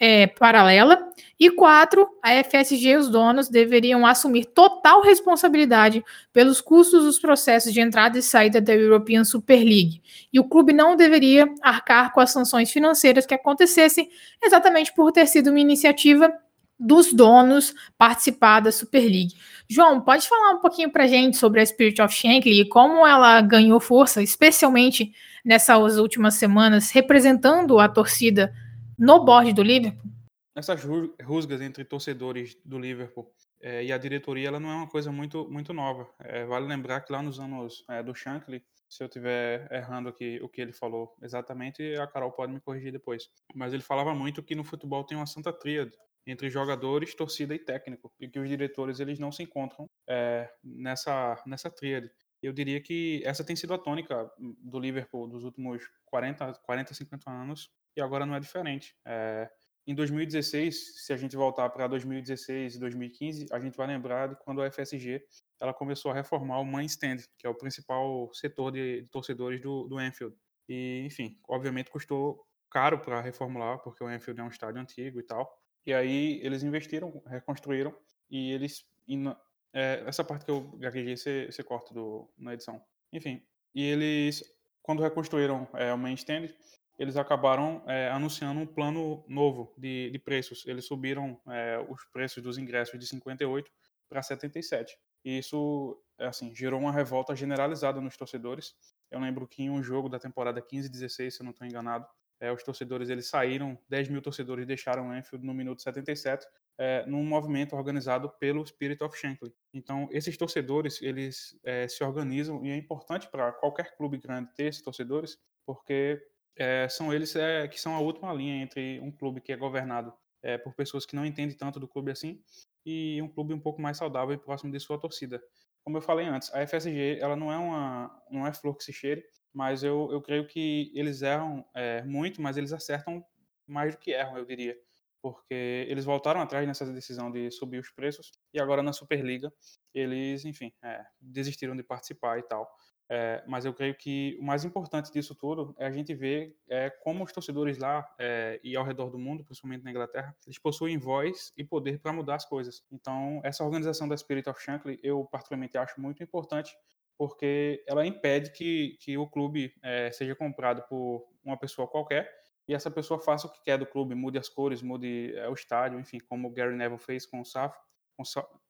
é, paralela e quatro, a FSG e os donos deveriam assumir total responsabilidade pelos custos dos processos de entrada e saída da European Super League. E o clube não deveria arcar com as sanções financeiras que acontecessem, exatamente por ter sido uma iniciativa dos donos participar da Super League. João, pode falar um pouquinho para gente sobre a Spirit of Shankly e como ela ganhou força, especialmente nessas últimas semanas, representando a torcida no board do Liverpool? essas rusgas entre torcedores do Liverpool é, e a diretoria, ela não é uma coisa muito, muito nova. É, vale lembrar que lá nos anos é, do Shankly, se eu estiver errando aqui o que ele falou exatamente, a Carol pode me corrigir depois. Mas ele falava muito que no futebol tem uma santa tríade entre jogadores, torcida e técnico, e que os diretores eles não se encontram nessa, nessa tríade. Eu diria que essa tem sido a tônica do Liverpool dos últimos 40, 40 50 anos, e agora não é diferente. É, em 2016, se a gente voltar para 2016 e 2015, a gente vai lembrar de quando a FSG ela começou a reformar o main stand, que é o principal setor de, de torcedores do, do Anfield. E, enfim, obviamente custou caro para reformular, porque o Anfield é um estádio antigo e tal. E aí eles investiram, reconstruíram, e eles. E é, essa parte que eu gaguejei, você, você corta do, na edição. Enfim, e eles, quando reconstruíram é, o main stand, eles acabaram é, anunciando um plano novo de, de preços. Eles subiram é, os preços dos ingressos de 58 para 77. E isso, assim, gerou uma revolta generalizada nos torcedores. Eu lembro que em um jogo da temporada 15-16, se eu não estou enganado, é, os torcedores eles saíram, 10 mil torcedores deixaram o Anfield no minuto 77, é, num movimento organizado pelo Spirit of Shankly. Então, esses torcedores, eles é, se organizam e é importante para qualquer clube grande ter esses torcedores, porque é, são eles é, que são a última linha entre um clube que é governado é, por pessoas que não entendem tanto do clube assim e um clube um pouco mais saudável e próximo de sua torcida. Como eu falei antes, a FSG ela não é uma não é flor que se cheire, mas eu, eu creio que eles erram é, muito, mas eles acertam mais do que erram, eu diria, porque eles voltaram atrás nessa decisão de subir os preços e agora na Superliga eles, enfim, é, desistiram de participar e tal. É, mas eu creio que o mais importante disso tudo é a gente ver é, como os torcedores lá é, e ao redor do mundo, principalmente na Inglaterra, eles possuem voz e poder para mudar as coisas. Então, essa organização da Spirit of Shankly, eu particularmente acho muito importante porque ela impede que, que o clube seja comprado por uma pessoa qualquer e essa pessoa faça o que quer do clube, mude as cores, mude o estádio, enfim, como o Gary Neville fez com o SAF,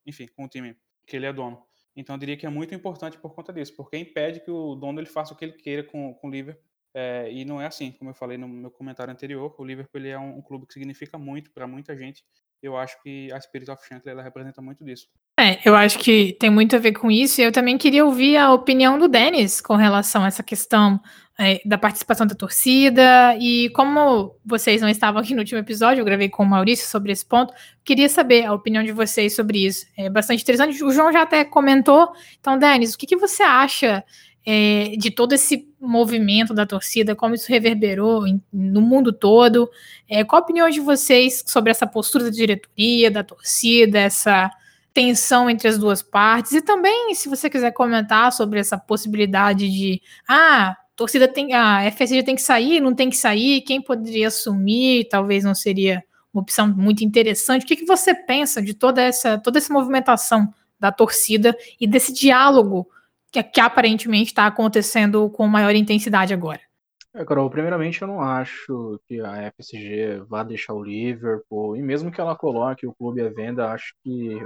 enfim, com o time que ele é dono. Então eu diria que é muito importante por conta disso, porque impede que o dono ele faça o que ele queira com, com o Liverpool. É, e não é assim, como eu falei no meu comentário anterior, o Liverpool ele é um, um clube que significa muito para muita gente. Eu acho que a Spirit of Shankly ela representa muito disso. É, eu acho que tem muito a ver com isso. E eu também queria ouvir a opinião do Denis com relação a essa questão é, da participação da torcida. E como vocês não estavam aqui no último episódio, eu gravei com o Maurício sobre esse ponto. Queria saber a opinião de vocês sobre isso. É bastante interessante. O João já até comentou. Então, Denis, o que, que você acha é, de todo esse movimento da torcida, como isso reverberou em, no mundo todo? É, qual a opinião de vocês sobre essa postura da diretoria, da torcida, essa tensão entre as duas partes. E também, se você quiser comentar sobre essa possibilidade de, ah, torcida tem, a FSG tem que sair, não tem que sair, quem poderia assumir, talvez não seria uma opção muito interessante. O que, que você pensa de toda essa, toda essa movimentação da torcida e desse diálogo que, que aparentemente está acontecendo com maior intensidade agora? É, Carol, primeiramente eu não acho que a FSG vá deixar o Liverpool, e mesmo que ela coloque o clube à venda, acho que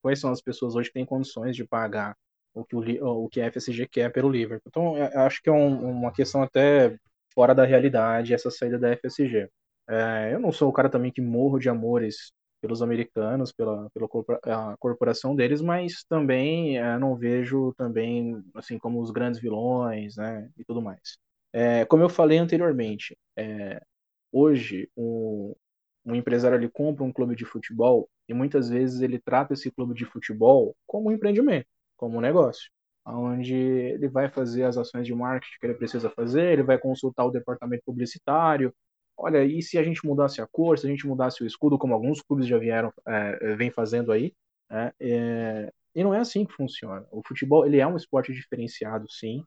quais são as pessoas hoje que têm condições de pagar o que, o, o que a FSG quer pelo Liverpool. Então, é, acho que é um, uma questão até fora da realidade essa saída da FSG. É, eu não sou o cara também que morro de amores pelos americanos, pela, pela corporação deles, mas também é, não vejo também assim como os grandes vilões, né, e tudo mais. É, como eu falei anteriormente, é, hoje um, um empresário ele compra um clube de futebol e muitas vezes ele trata esse clube de futebol como um empreendimento, como um negócio, onde ele vai fazer as ações de marketing que ele precisa fazer, ele vai consultar o departamento publicitário. Olha, e se a gente mudasse a cor, se a gente mudasse o escudo, como alguns clubes já vieram, é, vem fazendo aí, né, é, e não é assim que funciona. O futebol ele é um esporte diferenciado, sim.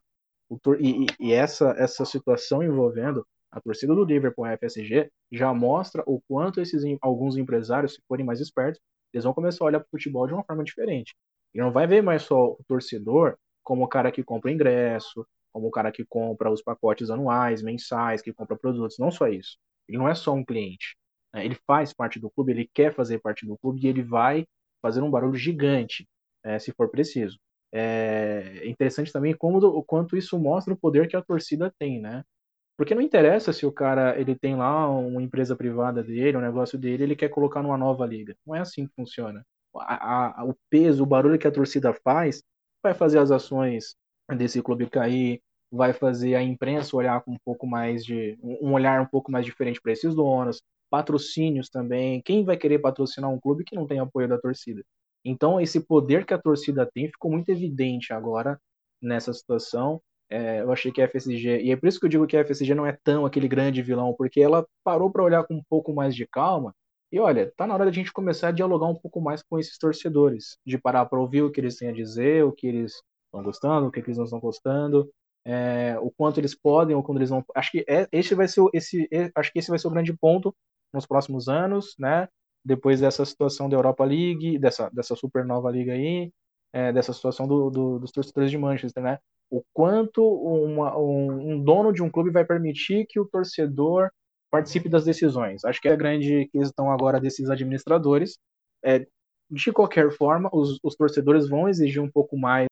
E, e, essa, essa situação envolvendo a torcida do Liverpool, a FSG, já mostra o quanto esses alguns empresários, se forem mais espertos, eles vão começar a olhar para o futebol de uma forma diferente. E não vai ver mais só o torcedor como o cara que compra ingresso, como o cara que compra os pacotes anuais, mensais, que compra produtos, não só isso. Ele não é só um cliente. Né? Ele faz parte do clube, ele quer fazer parte do clube e ele vai fazer um barulho gigante, é, se for preciso. É interessante também como o quanto isso mostra o poder que a torcida tem, né? Porque não interessa se o cara ele tem lá uma empresa privada dele, um negócio dele, ele quer colocar numa nova liga. Não é assim que funciona. A, a, o peso, o barulho que a torcida faz, vai fazer as ações desse clube cair, vai fazer a imprensa olhar com um pouco mais de um olhar um pouco mais diferente para esses donos, patrocínios também. Quem vai querer patrocinar um clube que não tem apoio da torcida? Então esse poder que a torcida tem ficou muito evidente agora nessa situação é, eu achei que a FSG, e é por isso que eu digo que a FSG não é tão aquele grande vilão, porque ela parou para olhar com um pouco mais de calma. E olha, tá na hora da gente começar a dialogar um pouco mais com esses torcedores, de parar para ouvir o que eles têm a dizer, o que eles estão gostando, o que eles não estão gostando, é, o quanto eles podem ou quando eles não. Acho que é, esse vai ser esse, acho que esse vai ser o grande ponto nos próximos anos, né? Depois dessa situação da Europa League, dessa dessa supernova liga aí, é, dessa situação do, do, dos torcedores de Manchester, né? o quanto uma, um, um, dono de um clube vai permitir que o torcedor participe das decisões. Acho que é a grande questão agora desses administradores. É, de qualquer forma, os, os torcedores vão exigir um pouco mais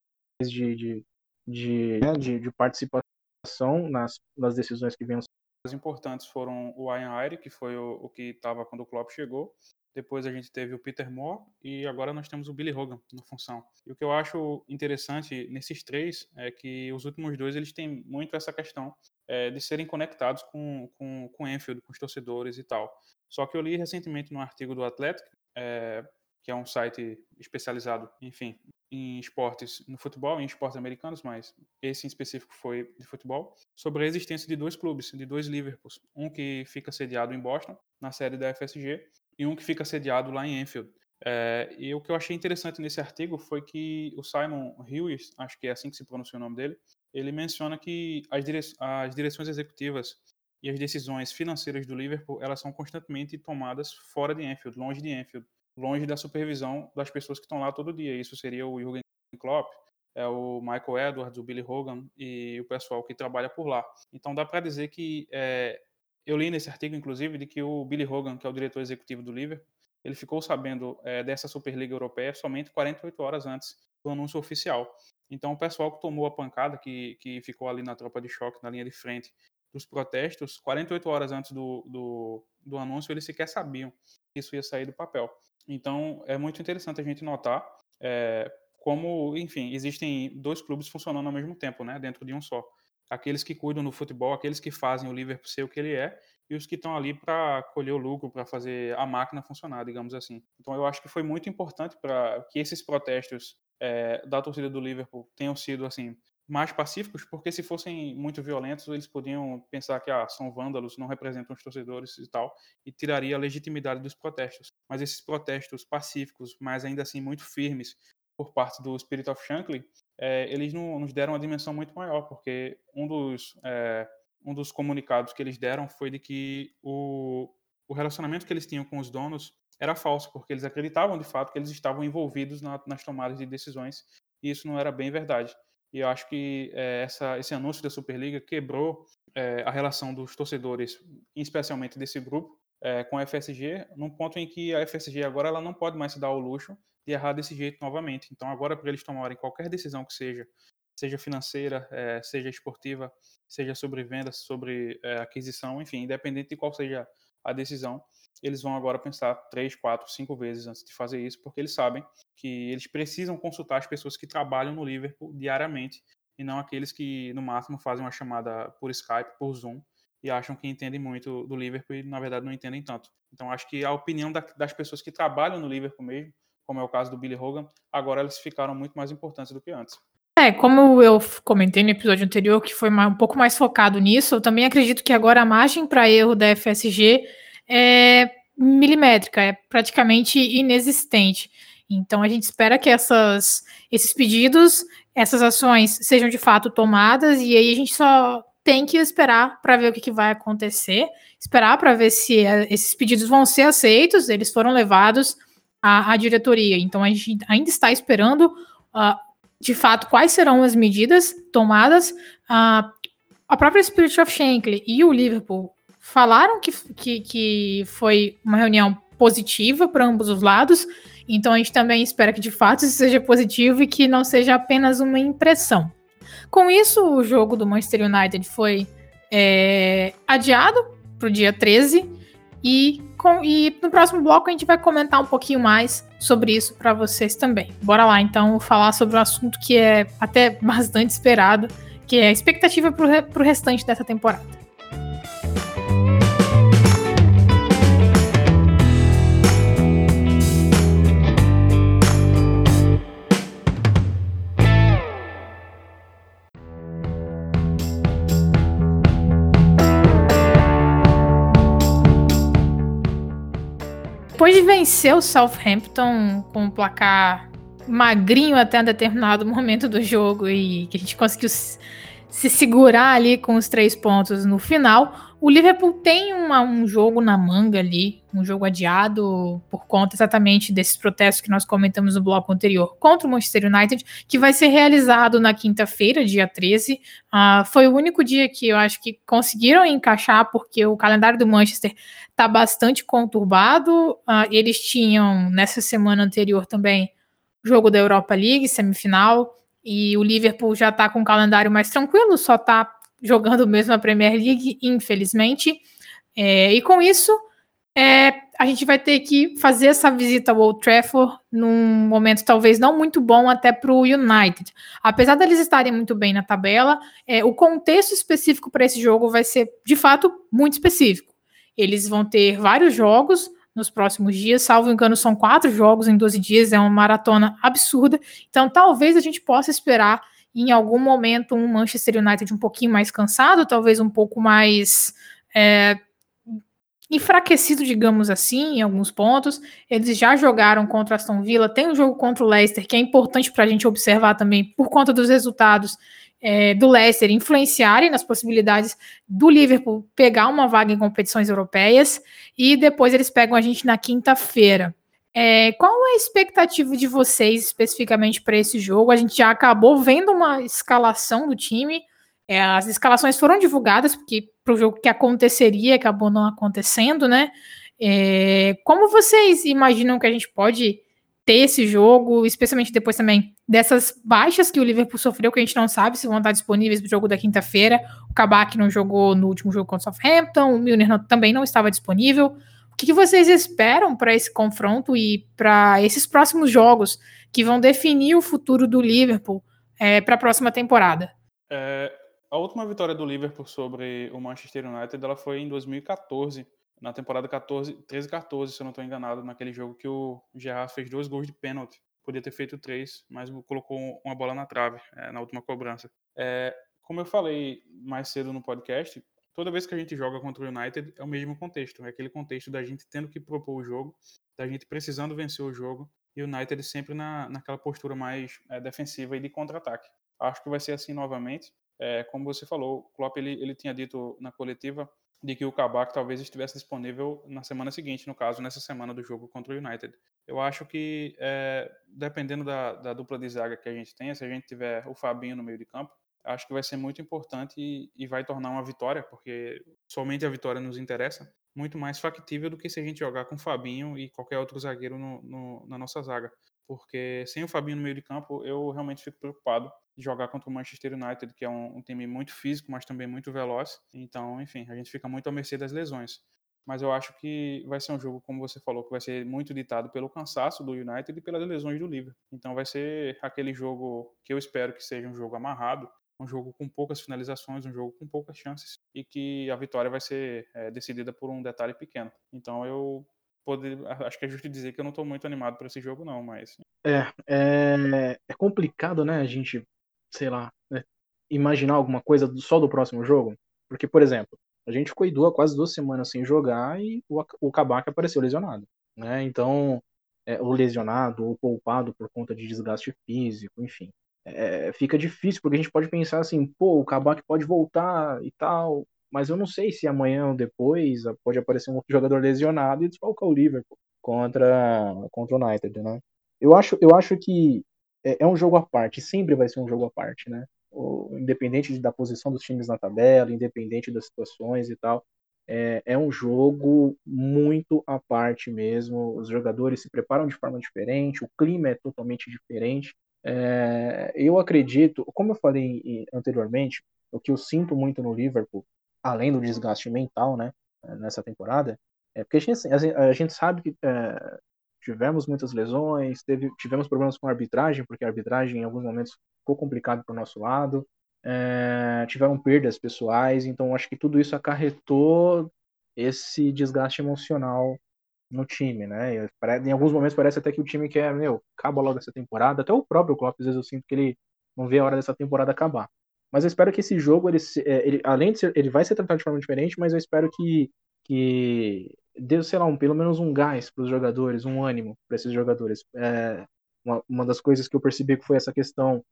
de, de, de, né, de, de participação nas, nas decisões que venham. Os importantes foram o Ian Ayre, que foi o, o que estava quando o Klopp chegou, depois a gente teve o Peter Moore e agora nós temos o Billy Hogan na função. E o que eu acho interessante nesses três é que os últimos dois eles têm muito essa questão é, de serem conectados com, com, com Enfield, com os torcedores e tal. Só que eu li recentemente num artigo do Athletic, é, que é um site especializado, enfim, em esportes no futebol, em esportes americanos, mas esse em específico foi de futebol, sobre a existência de dois clubes, de dois Liverpools. Um que fica sediado em Boston, na sede da FSG, e um que fica sediado lá em Enfield. É, e o que eu achei interessante nesse artigo foi que o Simon Hughes, acho que é assim que se pronuncia o nome dele, ele menciona que as, dire as direções executivas e as decisões financeiras do Liverpool elas são constantemente tomadas fora de Enfield, longe de Enfield, longe da supervisão das pessoas que estão lá todo dia. Isso seria o Jürgen Klopp, é o Michael Edwards, o Billy Hogan e o pessoal que trabalha por lá. Então dá para dizer que é, eu li nesse artigo, inclusive, de que o Billy Hogan, que é o diretor executivo do Liverpool, ele ficou sabendo é, dessa Superliga Europeia somente 48 horas antes do anúncio oficial. Então, o pessoal que tomou a pancada, que, que ficou ali na tropa de choque, na linha de frente dos protestos, 48 horas antes do, do, do anúncio, eles sequer sabiam que isso ia sair do papel. Então, é muito interessante a gente notar é, como, enfim, existem dois clubes funcionando ao mesmo tempo, né, dentro de um só. Aqueles que cuidam do futebol, aqueles que fazem o Liverpool ser o que ele é, e os que estão ali para colher o lucro, para fazer a máquina funcionar, digamos assim. Então, eu acho que foi muito importante para que esses protestos é, da torcida do Liverpool tenham sido assim mais pacíficos, porque se fossem muito violentos, eles podiam pensar que ah, são vândalos, não representam os torcedores e tal, e tiraria a legitimidade dos protestos. Mas esses protestos pacíficos, mas ainda assim muito firmes, por parte do Spirit of Shankly, é, eles não, nos deram uma dimensão muito maior, porque um dos, é, um dos comunicados que eles deram foi de que o, o relacionamento que eles tinham com os donos era falso, porque eles acreditavam de fato que eles estavam envolvidos na, nas tomadas de decisões e isso não era bem verdade. E eu acho que é, essa, esse anúncio da Superliga quebrou é, a relação dos torcedores, especialmente desse grupo, é, com a FSG, num ponto em que a FSG agora ela não pode mais se dar ao luxo de errar desse jeito novamente. Então, agora, para eles tomarem qualquer decisão que seja, seja financeira, seja esportiva, seja sobre venda, sobre aquisição, enfim, independente de qual seja a decisão, eles vão agora pensar três, quatro, cinco vezes antes de fazer isso, porque eles sabem que eles precisam consultar as pessoas que trabalham no Liverpool diariamente e não aqueles que no máximo fazem uma chamada por Skype, por Zoom e acham que entendem muito do Liverpool e na verdade não entendem tanto. Então acho que a opinião das pessoas que trabalham no Liverpool mesmo, como é o caso do Billy Hogan, agora eles ficaram muito mais importantes do que antes. É, como eu comentei no episódio anterior, que foi um pouco mais focado nisso, eu também acredito que agora a margem para erro da FSG é milimétrica, é praticamente inexistente. Então a gente espera que essas, esses pedidos, essas ações sejam de fato tomadas e aí a gente só tem que esperar para ver o que, que, vai acontecer, esperar para ver se uh, esses pedidos vão ser aceitos, eles foram levados à, à diretoria. Então a gente ainda está esperando uh, de fato quais serão as medidas tomadas. Uh, a própria Spirit of Shankly e o Liverpool falaram que, que, que foi uma reunião positiva para ambos os lados, então a gente também espera que de fato isso seja positivo e que não seja apenas uma impressão. Com isso, o jogo do Manchester United foi é, adiado para o dia 13 e, com, e no próximo bloco a gente vai comentar um pouquinho mais sobre isso para vocês também. Bora lá então falar sobre um assunto que é até bastante esperado, que é a expectativa para o restante dessa temporada. Depois de vencer o Southampton com um placar magrinho até um determinado momento do jogo e que a gente conseguiu se segurar ali com os três pontos no final, o Liverpool tem uma, um jogo na manga ali, um jogo adiado por conta exatamente desses protestos que nós comentamos no bloco anterior contra o Manchester United, que vai ser realizado na quinta-feira, dia 13. Uh, ah, foi o único dia que eu acho que conseguiram encaixar, porque o calendário do Manchester está bastante conturbado. Uh, eles tinham, nessa semana anterior também, jogo da Europa League, semifinal, e o Liverpool já está com um calendário mais tranquilo, só está jogando mesmo a Premier League, infelizmente. É, e com isso, é, a gente vai ter que fazer essa visita ao Old Trafford num momento talvez não muito bom até para o United. Apesar deles estarem muito bem na tabela, é, o contexto específico para esse jogo vai ser de fato muito específico. Eles vão ter vários jogos nos próximos dias, salvo engano, são quatro jogos em 12 dias, é uma maratona absurda. Então, talvez a gente possa esperar em algum momento um Manchester United um pouquinho mais cansado, talvez um pouco mais é, enfraquecido, digamos assim, em alguns pontos. Eles já jogaram contra Aston Villa, tem um jogo contra o Leicester que é importante para a gente observar também por conta dos resultados é, do Leicester influenciarem nas possibilidades do Liverpool pegar uma vaga em competições europeias e depois eles pegam a gente na quinta-feira. É, qual é a expectativa de vocês especificamente para esse jogo? A gente já acabou vendo uma escalação do time. É, as escalações foram divulgadas porque para o jogo que aconteceria acabou não acontecendo, né? É, como vocês imaginam que a gente pode ter esse jogo, especialmente depois também dessas baixas que o Liverpool sofreu, que a gente não sabe se vão estar disponíveis para o jogo da quinta-feira. O Kabak não jogou no último jogo contra o Southampton, o Milner não, também não estava disponível. O que, que vocês esperam para esse confronto e para esses próximos jogos que vão definir o futuro do Liverpool é, para a próxima temporada? É, a última vitória do Liverpool sobre o Manchester United ela foi em 2014 na temporada 14, 13 14, se eu não estou enganado, naquele jogo que o Gerrard fez dois gols de pênalti. Podia ter feito três, mas colocou uma bola na trave é, na última cobrança. É, como eu falei mais cedo no podcast, toda vez que a gente joga contra o United é o mesmo contexto. É aquele contexto da gente tendo que propor o jogo, da gente precisando vencer o jogo e o United sempre na, naquela postura mais é, defensiva e de contra-ataque. Acho que vai ser assim novamente. É, como você falou, o Klopp ele, ele tinha dito na coletiva de que o Kabak talvez estivesse disponível na semana seguinte, no caso, nessa semana do jogo contra o United. Eu acho que, é, dependendo da, da, dupla de zaga que a gente tem, se a gente tiver o Fabinho no meio de campo, acho que vai ser muito importante e, e vai tornar uma vitória, porque somente a vitória nos interessa, muito mais factível do que se a gente jogar com o Fabinho e qualquer outro zagueiro no, no, na nossa zaga. Porque sem o Fabinho no meio de campo, eu realmente fico preocupado jogar contra o Manchester United, que é um, um, time muito físico, mas também muito veloz. Então, enfim, a gente fica muito à mercê das lesões. Mas eu acho que vai ser um jogo, como você falou, que vai ser muito ditado pelo cansaço do United e pelas lesões do Liverpool. Então vai ser aquele jogo que eu espero que seja um jogo amarrado, um jogo com poucas finalizações, um jogo com poucas chances e que a vitória vai ser é, decidida por um detalhe pequeno. Então eu poder, acho que é justo dizer que eu não estou muito animado para esse jogo não, mas é, é, é complicado, né, a gente sei lá, né, imaginar alguma coisa só do próximo jogo? Porque, por exemplo, a gente ficou duas, quase duas semanas sem jogar e o, o Kabak apareceu lesionado, né? Então, é, o lesionado ou poupado por conta de desgaste físico, enfim. É, fica difícil, porque a gente pode pensar assim, pô, o Kabak pode voltar e tal, mas eu não sei se amanhã ou depois pode aparecer um outro jogador lesionado e desfalcar o Liverpool contra, contra o United, né? Eu acho, eu acho que é, é um jogo à parte, sempre vai ser um jogo à parte, né? O, independente da posição dos times na tabela, independente das situações e tal, é, é um jogo muito à parte mesmo. Os jogadores se preparam de forma diferente, o clima é totalmente diferente. É, eu acredito, como eu falei anteriormente, o que eu sinto muito no Liverpool, além do desgaste mental, né, nessa temporada, é porque a gente, a gente sabe que é, tivemos muitas lesões, teve, tivemos problemas com a arbitragem, porque a arbitragem em alguns momentos ficou complicado para o nosso lado, é, tiveram perdas pessoais, então acho que tudo isso acarretou esse desgaste emocional no time, né? Em alguns momentos parece até que o time quer, meu, acaba logo essa temporada, até o próprio Klopp, às vezes eu sinto que ele não vê a hora dessa temporada acabar. Mas eu espero que esse jogo, ele, é, ele além de ser, ele vai ser tratado de forma diferente, mas eu espero que, que deu, sei lá, um, pelo menos um gás para os jogadores, um ânimo para esses jogadores. É, uma, uma das coisas que eu percebi que foi essa questão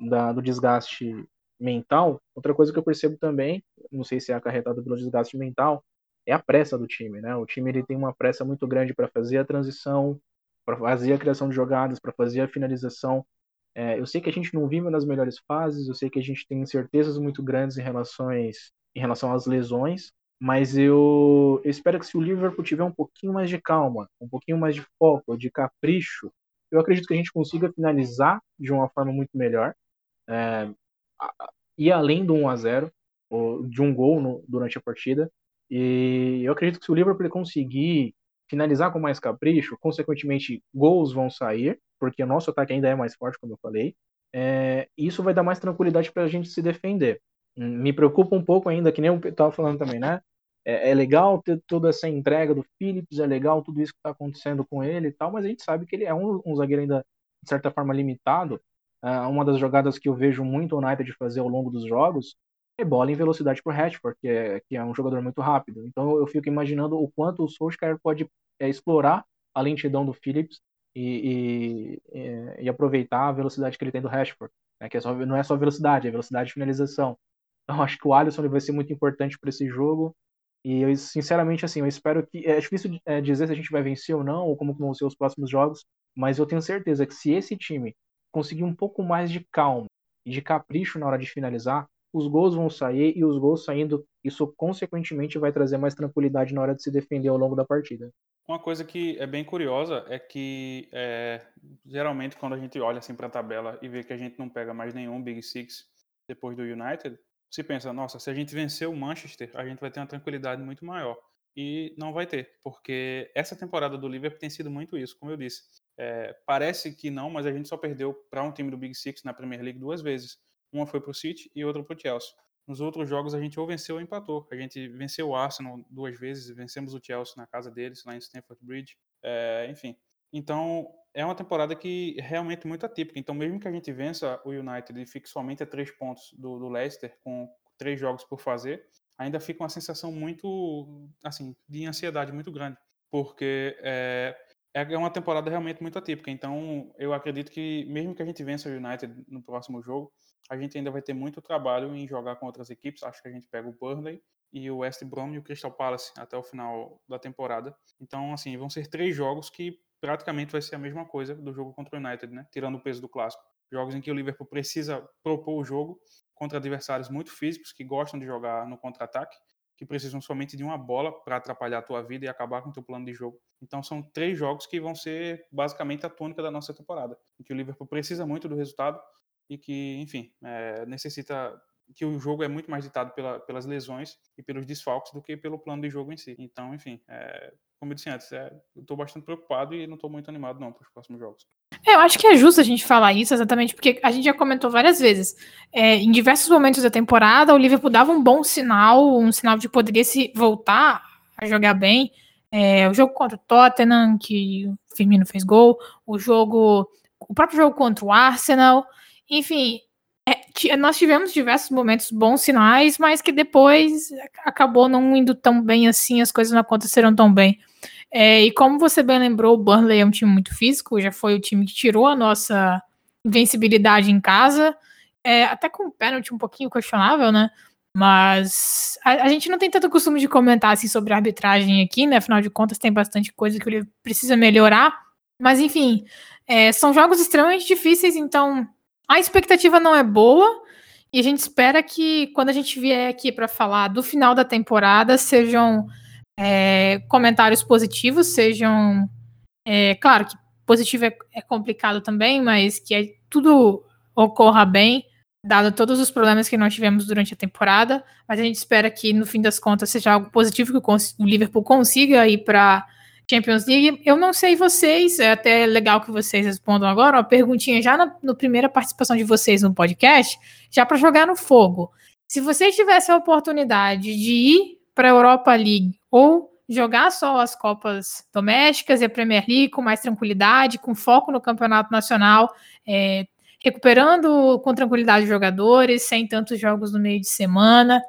da, do desgaste mental. Outra coisa que eu percebo também, não sei se é acarretado pelo desgaste mental, é a pressa do time, né? O time ele tem uma pressa muito grande para fazer a transição, para fazer a criação de jogadas, para fazer a finalização. É, eu sei que a gente não vive nas melhores fases, eu sei que a gente tem incertezas muito grandes em relações em relação às lesões, mas eu, eu, espero que se o Liverpool tiver um pouquinho mais de calma, um pouquinho mais de foco, de capricho, eu acredito que a gente consiga finalizar de uma forma muito melhor. É, e além do 1 a 0 de um gol no, durante a partida. E eu acredito que se o Liverpool conseguir finalizar com mais capricho, consequentemente gols vão sair, porque o nosso ataque ainda é mais forte, como eu falei. É, isso vai dar mais tranquilidade para a gente se defender me preocupa um pouco ainda, que nem eu estava falando também, né? É, é, legal ter toda essa entrega do Phillips, é legal tudo isso que está acontecendo com ele e tal, mas a gente sabe que ele é um, um zagueiro ainda, de certa forma, limitado. Uh, uma das jogadas que eu vejo muito o United fazer ao longo dos jogos é bola em velocidade para o Rashford, que é, que é um jogador muito rápido. Então eu fico imaginando o quanto o Solskjaer pode é, explorar a lentidão do Phillips e, e, e, aproveitar a velocidade que ele tem do Rashford. Né? Que é só, não é só velocidade, é velocidade de finalização. Então acho que o Alisson vai ser muito importante para esse jogo E eu, sinceramente, assim, eu espero que. É difícil é, dizer se a gente vai vencer ou não, ou como vão ser os próximos jogos, mas eu tenho certeza que se esse time conseguir um pouco mais de calma e de capricho na hora de finalizar, os gols vão sair e os gols saindo, isso consequentemente vai trazer mais tranquilidade na hora de se defender ao longo da partida. Uma coisa que é bem curiosa é que é, geralmente quando a gente olha assim para a tabela e vê que a gente não pega mais nenhum Big Six depois do United, se pensa, nossa, se a gente vencer o Manchester, a gente vai ter uma tranquilidade muito maior. E não vai ter, porque essa temporada do Liverpool tem sido muito isso, como eu disse. É, parece que não, mas a gente só perdeu para um time do Big Six na Premier League duas vezes. Uma foi para o City e outra para o Chelsea. Nos outros jogos a gente ou venceu ou empatou. A gente venceu o Arsenal duas vezes, vencemos o Chelsea na casa deles, lá em Stamford Bridge. É, enfim. Então, é uma temporada que é realmente muito atípica. Então, mesmo que a gente vença o United e fique somente a três pontos do, do Leicester, com três jogos por fazer, ainda fica uma sensação muito, assim, de ansiedade muito grande. Porque é, é uma temporada realmente muito atípica. Então, eu acredito que, mesmo que a gente vença o United no próximo jogo, a gente ainda vai ter muito trabalho em jogar com outras equipes. Acho que a gente pega o Burnley e o West Brom e o Crystal Palace até o final da temporada. Então, assim, vão ser três jogos que praticamente vai ser a mesma coisa do jogo contra o United, né? Tirando o peso do clássico. Jogos em que o Liverpool precisa propor o jogo contra adversários muito físicos que gostam de jogar no contra-ataque, que precisam somente de uma bola para atrapalhar a tua vida e acabar com o teu plano de jogo. Então são três jogos que vão ser basicamente a tônica da nossa temporada, em que o Liverpool precisa muito do resultado e que, enfim, é, necessita que o jogo é muito mais ditado pela, pelas lesões e pelos desfalques do que pelo plano de jogo em si. Então, enfim, é, como eu disse antes, é, eu estou bastante preocupado e não estou muito animado não para os próximos jogos. É, eu acho que é justo a gente falar isso exatamente porque a gente já comentou várias vezes. É, em diversos momentos da temporada, o Liverpool dava um bom sinal, um sinal de poderia se voltar a jogar bem. É, o jogo contra o Tottenham, que o Firmino fez gol, o jogo, o próprio jogo contra o Arsenal. Enfim, é, nós tivemos diversos momentos bons sinais, mas que depois acabou não indo tão bem assim, as coisas não aconteceram tão bem. É, e como você bem lembrou, o Burnley é um time muito físico, já foi o time que tirou a nossa invencibilidade em casa, é, até com o pênalti um pouquinho questionável, né? Mas a, a, gente não tem tanto costume de comentar assim, sobre arbitragem aqui, né? Afinal de contas, tem bastante coisa que ele precisa melhorar. Mas enfim, é, são jogos extremamente difíceis, então a expectativa não é boa e a gente espera que quando a gente vier aqui para falar do final da temporada sejam é, comentários positivos, sejam. É, claro que positivo é, é, complicado também, mas que é, tudo ocorra bem, dado todos os problemas que nós tivemos durante a temporada. Mas a gente espera que no fim das contas seja algo positivo que o Liverpool consiga ir para Champions League. Eu não sei vocês, é até legal que vocês respondam agora, uma perguntinha já na no primeira participação de vocês no podcast, já para jogar no fogo. Se vocês tivessem a oportunidade de ir para a Europa League ou jogar só as Copas domésticas e a Premier League com mais tranquilidade, com foco no Campeonato Nacional, é, recuperando com tranquilidade os jogadores, sem tantos jogos no meio de semana,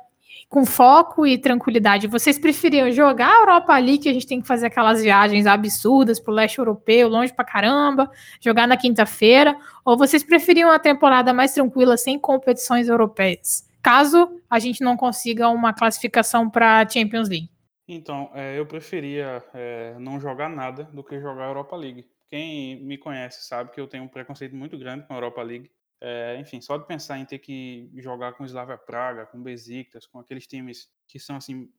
com foco e tranquilidade, vocês preferiam jogar a Europa League, que a gente tem que fazer aquelas viagens absurdas pro leste europeu, longe pra caramba, jogar na quinta-feira, ou vocês preferiam a temporada mais tranquila, sem competições europeias? Caso a gente não consiga uma classificação para Champions League. Então, é, eu preferia é, não jogar nada do que jogar a Europa League. Quem me conhece sabe que eu tenho um preconceito muito grande com a Europa League. É, enfim, só de pensar em ter que jogar com Slavia Praga, com Besiktas, com aqueles times que são assim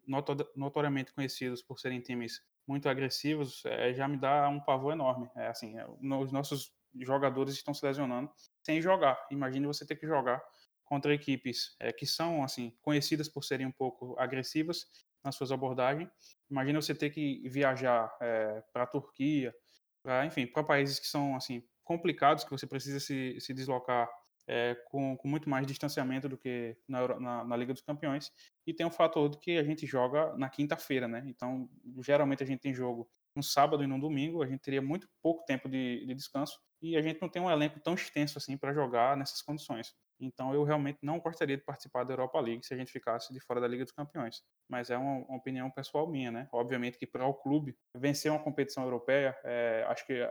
notoriamente conhecidos por serem times muito agressivos, é, já me dá um pavor enorme. É assim, é, os nossos jogadores estão se lesionando sem jogar. Imagine você ter que jogar contra equipes é, que são assim conhecidas por serem um pouco agressivas nas suas abordagens. Imagina você ter que viajar é, para a Turquia, para enfim, para países que são assim complicados, que você precisa se, se deslocar é, com, com, muito mais distanciamento do que na, na, na, Liga dos Campeões. E tem o fator de que a gente joga na quinta-feira, né? Então, geralmente a gente tem jogo no sábado e no domingo, a gente teria muito pouco tempo de, de descanso e a gente não tem um elenco tão extenso assim para jogar nessas condições. Então, eu realmente não gostaria de participar da Europa League se a gente ficasse de fora da Liga dos Campeões. Mas é uma, uma opinião pessoal minha, né? Obviamente que para o clube vencer uma competição europeia, é, acho que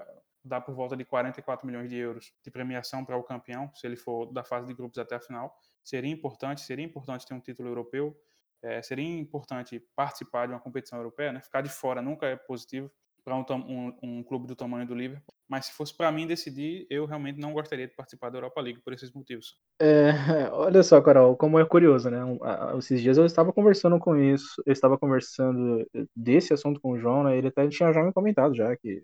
dá por volta de 44 milhões de euros de premiação para o campeão, se ele for da fase de grupos até a final. Seria importante, seria importante ter um título europeu. É, seria importante participar de uma competição europeia, né? Ficar de fora nunca é positivo para um, um, um, clube do tamanho do Liverpool. Mas se fosse para mim decidir, eu realmente não gostaria de participar da Europa League por esses motivos. É, olha só, Carol, como é curioso, né? Esses dias eu estava conversando com isso, eu estava conversando desse assunto com o João, né? Ele até tinha já me comentado já que,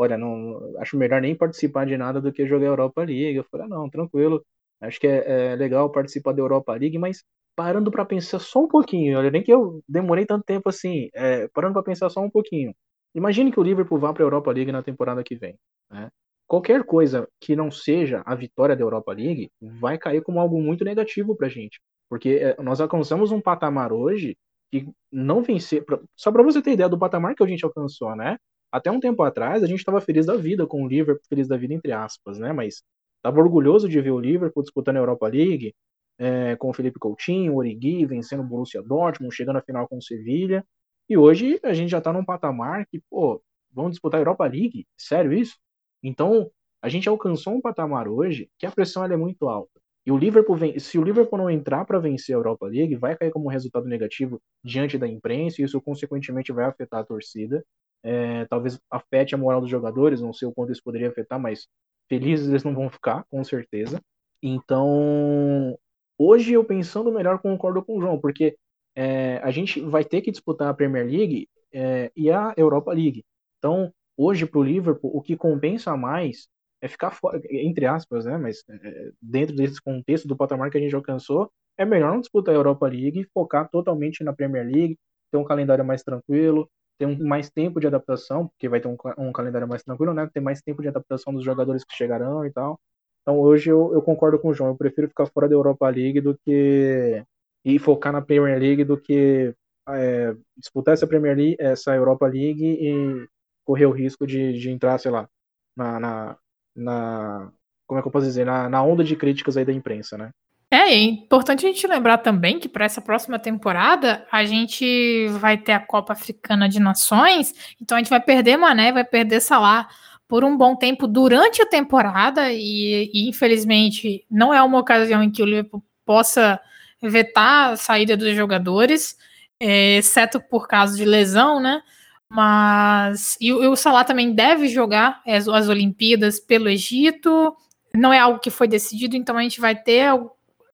olha, não acho melhor nem participar de nada do que jogar Europa League. Eu falei, ah, não, tranquilo. Acho que é, é legal participar da Europa League, mas parando para pensar só um pouquinho, olha, nem que eu demorei tanto tempo assim, é, parando para pensar só um pouquinho. Imagine que o Liverpool vá para a Europa League na temporada que vem. Né? Qualquer coisa que não seja a vitória da Europa League vai cair como algo muito negativo para a gente. Porque é, nós alcançamos um patamar hoje que não vencer. Só para você ter ideia do patamar que a gente alcançou, né? Até um tempo atrás a gente estava feliz da vida com o Liverpool, feliz da vida entre aspas, né? Mas estava orgulhoso de ver o Liverpool disputando a Europa League, é, com o Felipe Coutinho, o Origi, vencendo o Borussia Dortmund, chegando à final com o Sevilha. E hoje a gente já está num patamar que, pô, vamos disputar a Europa League? Sério isso? Então, a gente alcançou um patamar hoje que a pressão é muito alta. E o Liverpool, vem, se o Liverpool não entrar para vencer a Europa League, vai cair como resultado negativo diante da imprensa, e isso consequentemente vai afetar a torcida. É, talvez afete a moral dos jogadores, não sei o quanto isso poderia afetar, mas felizes eles não vão ficar, com certeza. Então, hoje eu pensando melhor, concordo com o João, porque é, a gente vai ter que disputar a Premier League é, e a Europa League. Então, hoje para o Liverpool, o que compensa mais é ficar fora, entre aspas, né? Mas é, dentro desse contexto do patamar que a gente alcançou, é melhor não disputar a Europa League e focar totalmente na Premier League, ter um calendário mais tranquilo, ter um, mais tempo de adaptação, porque vai ter um, um, calendário mais tranquilo, né? Ter mais tempo de adaptação dos jogadores que chegarão e tal. Então hoje eu, eu concordo com o João, eu prefiro ficar fora da Europa League do que e focar na Premier League do que é, disputar essa Premier League, essa Europa League e correr o risco de, de entrar, sei lá, na, na, na, como é que eu posso dizer, na, na onda de críticas aí da imprensa, né? É, é importante a gente lembrar também que para essa próxima temporada a gente vai ter a Copa Africana de Nações, então a gente vai perder Mané, vai perder Salah por um bom tempo durante a temporada e, e infelizmente não é uma ocasião em que o Liverpool possa vetar a saída dos jogadores, é, exceto por caso de lesão, né? Mas e, o Salah também deve jogar as, as Olimpíadas pelo Egito. Não é algo que foi decidido, então a gente vai ter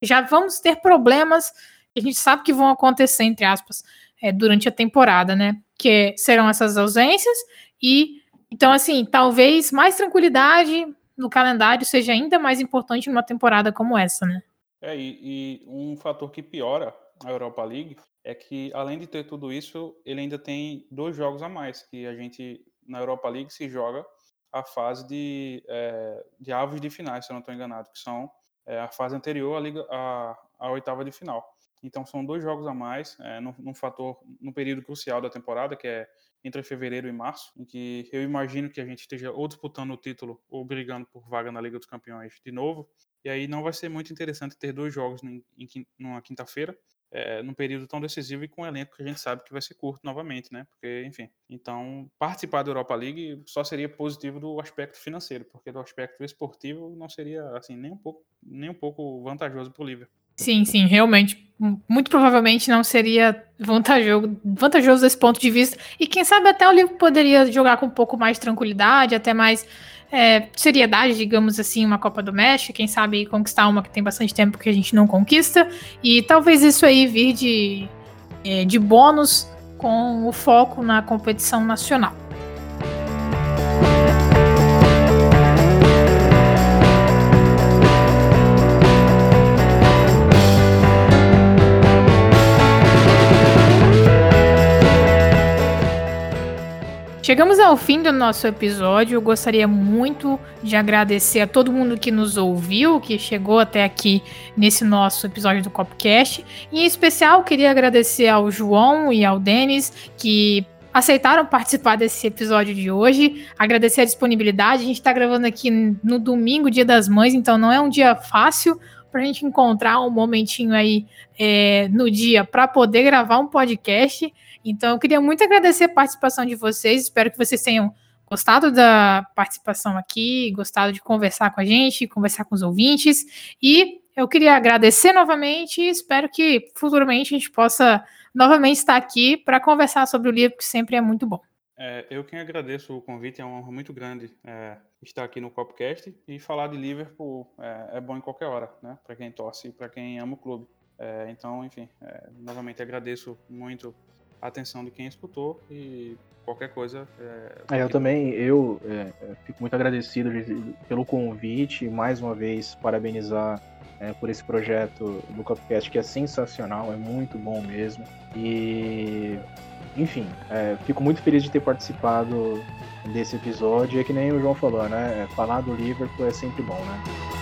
já vamos ter problemas que a gente sabe que vão acontecer entre aspas é, durante a temporada, né? Que serão essas ausências e então assim talvez mais tranquilidade no calendário seja ainda mais importante numa temporada como essa, né? É, e, e, um fator que piora a Europa League é que, além de ter tudo isso, ele ainda tem dois jogos a mais, que a gente, na Europa League, se joga a fase de, é, de avos de finais, se eu não estou enganado, que são é, a fase anterior à, liga, à, à, oitava de final. Então, são dois jogos a mais, é, num, num fator, no período crucial da temporada, que é entre fevereiro e março, em que eu imagino que a gente esteja ou disputando o título ou brigando por vaga na Liga dos Campeões de novo, e aí não vai ser muito interessante ter dois jogos em, em numa quinta-feira, é, num período tão decisivo e com um elenco que a gente sabe que vai ser curto novamente, né? Porque, enfim. Então, participar da Europa League só seria positivo do aspecto financeiro, porque do aspecto esportivo não seria, assim, nem um pouco, nem um pouco vantajoso para o Liverpool. Sim, sim, realmente. Muito provavelmente não seria vantajoso, vantajoso desse ponto de vista. E quem sabe até o Liverpool poderia jogar com um pouco mais de tranquilidade, até mais é, seriedade, digamos assim, uma Copa do México, quem sabe conquistar uma que tem bastante tempo que a gente não conquista, e talvez isso aí vir de, é, de bônus com o foco na competição nacional. Chegamos ao fim do nosso episódio. Eu gostaria muito de agradecer a todo mundo que nos ouviu, que chegou até aqui nesse nosso episódio do Copcast. Em especial, queria agradecer ao João e ao Denis, que aceitaram participar desse episódio de hoje. Agradecer a disponibilidade. A gente está gravando aqui no domingo, Dia das Mães, então não é um dia fácil para a gente encontrar um momentinho aí é, no dia para poder gravar um podcast. Então, eu queria muito agradecer a participação de vocês. Espero que vocês tenham gostado da participação aqui, gostado de conversar com a gente, conversar com os ouvintes. E Eu queria agradecer novamente e espero que futuramente a gente possa novamente estar aqui para conversar sobre o livro, que sempre é muito bom. É, eu quem agradeço o convite, é uma honra muito grande é, estar aqui no Copcast e falar de Liverpool é, é bom em qualquer hora, né? Para quem torce e para quem ama o clube. É, então, enfim, é, novamente agradeço muito a atenção de quem escutou e qualquer coisa. É, eu também, eu fico muito agradecido de, pelo convite, mais uma vez parabenizar por esse projeto do Copcast que é sensacional, é muito bom mesmo e enfim, é, fico muito feliz de ter participado desse episódio. É que nem o João falou, né? Falar do Liverpool é sempre bom, né?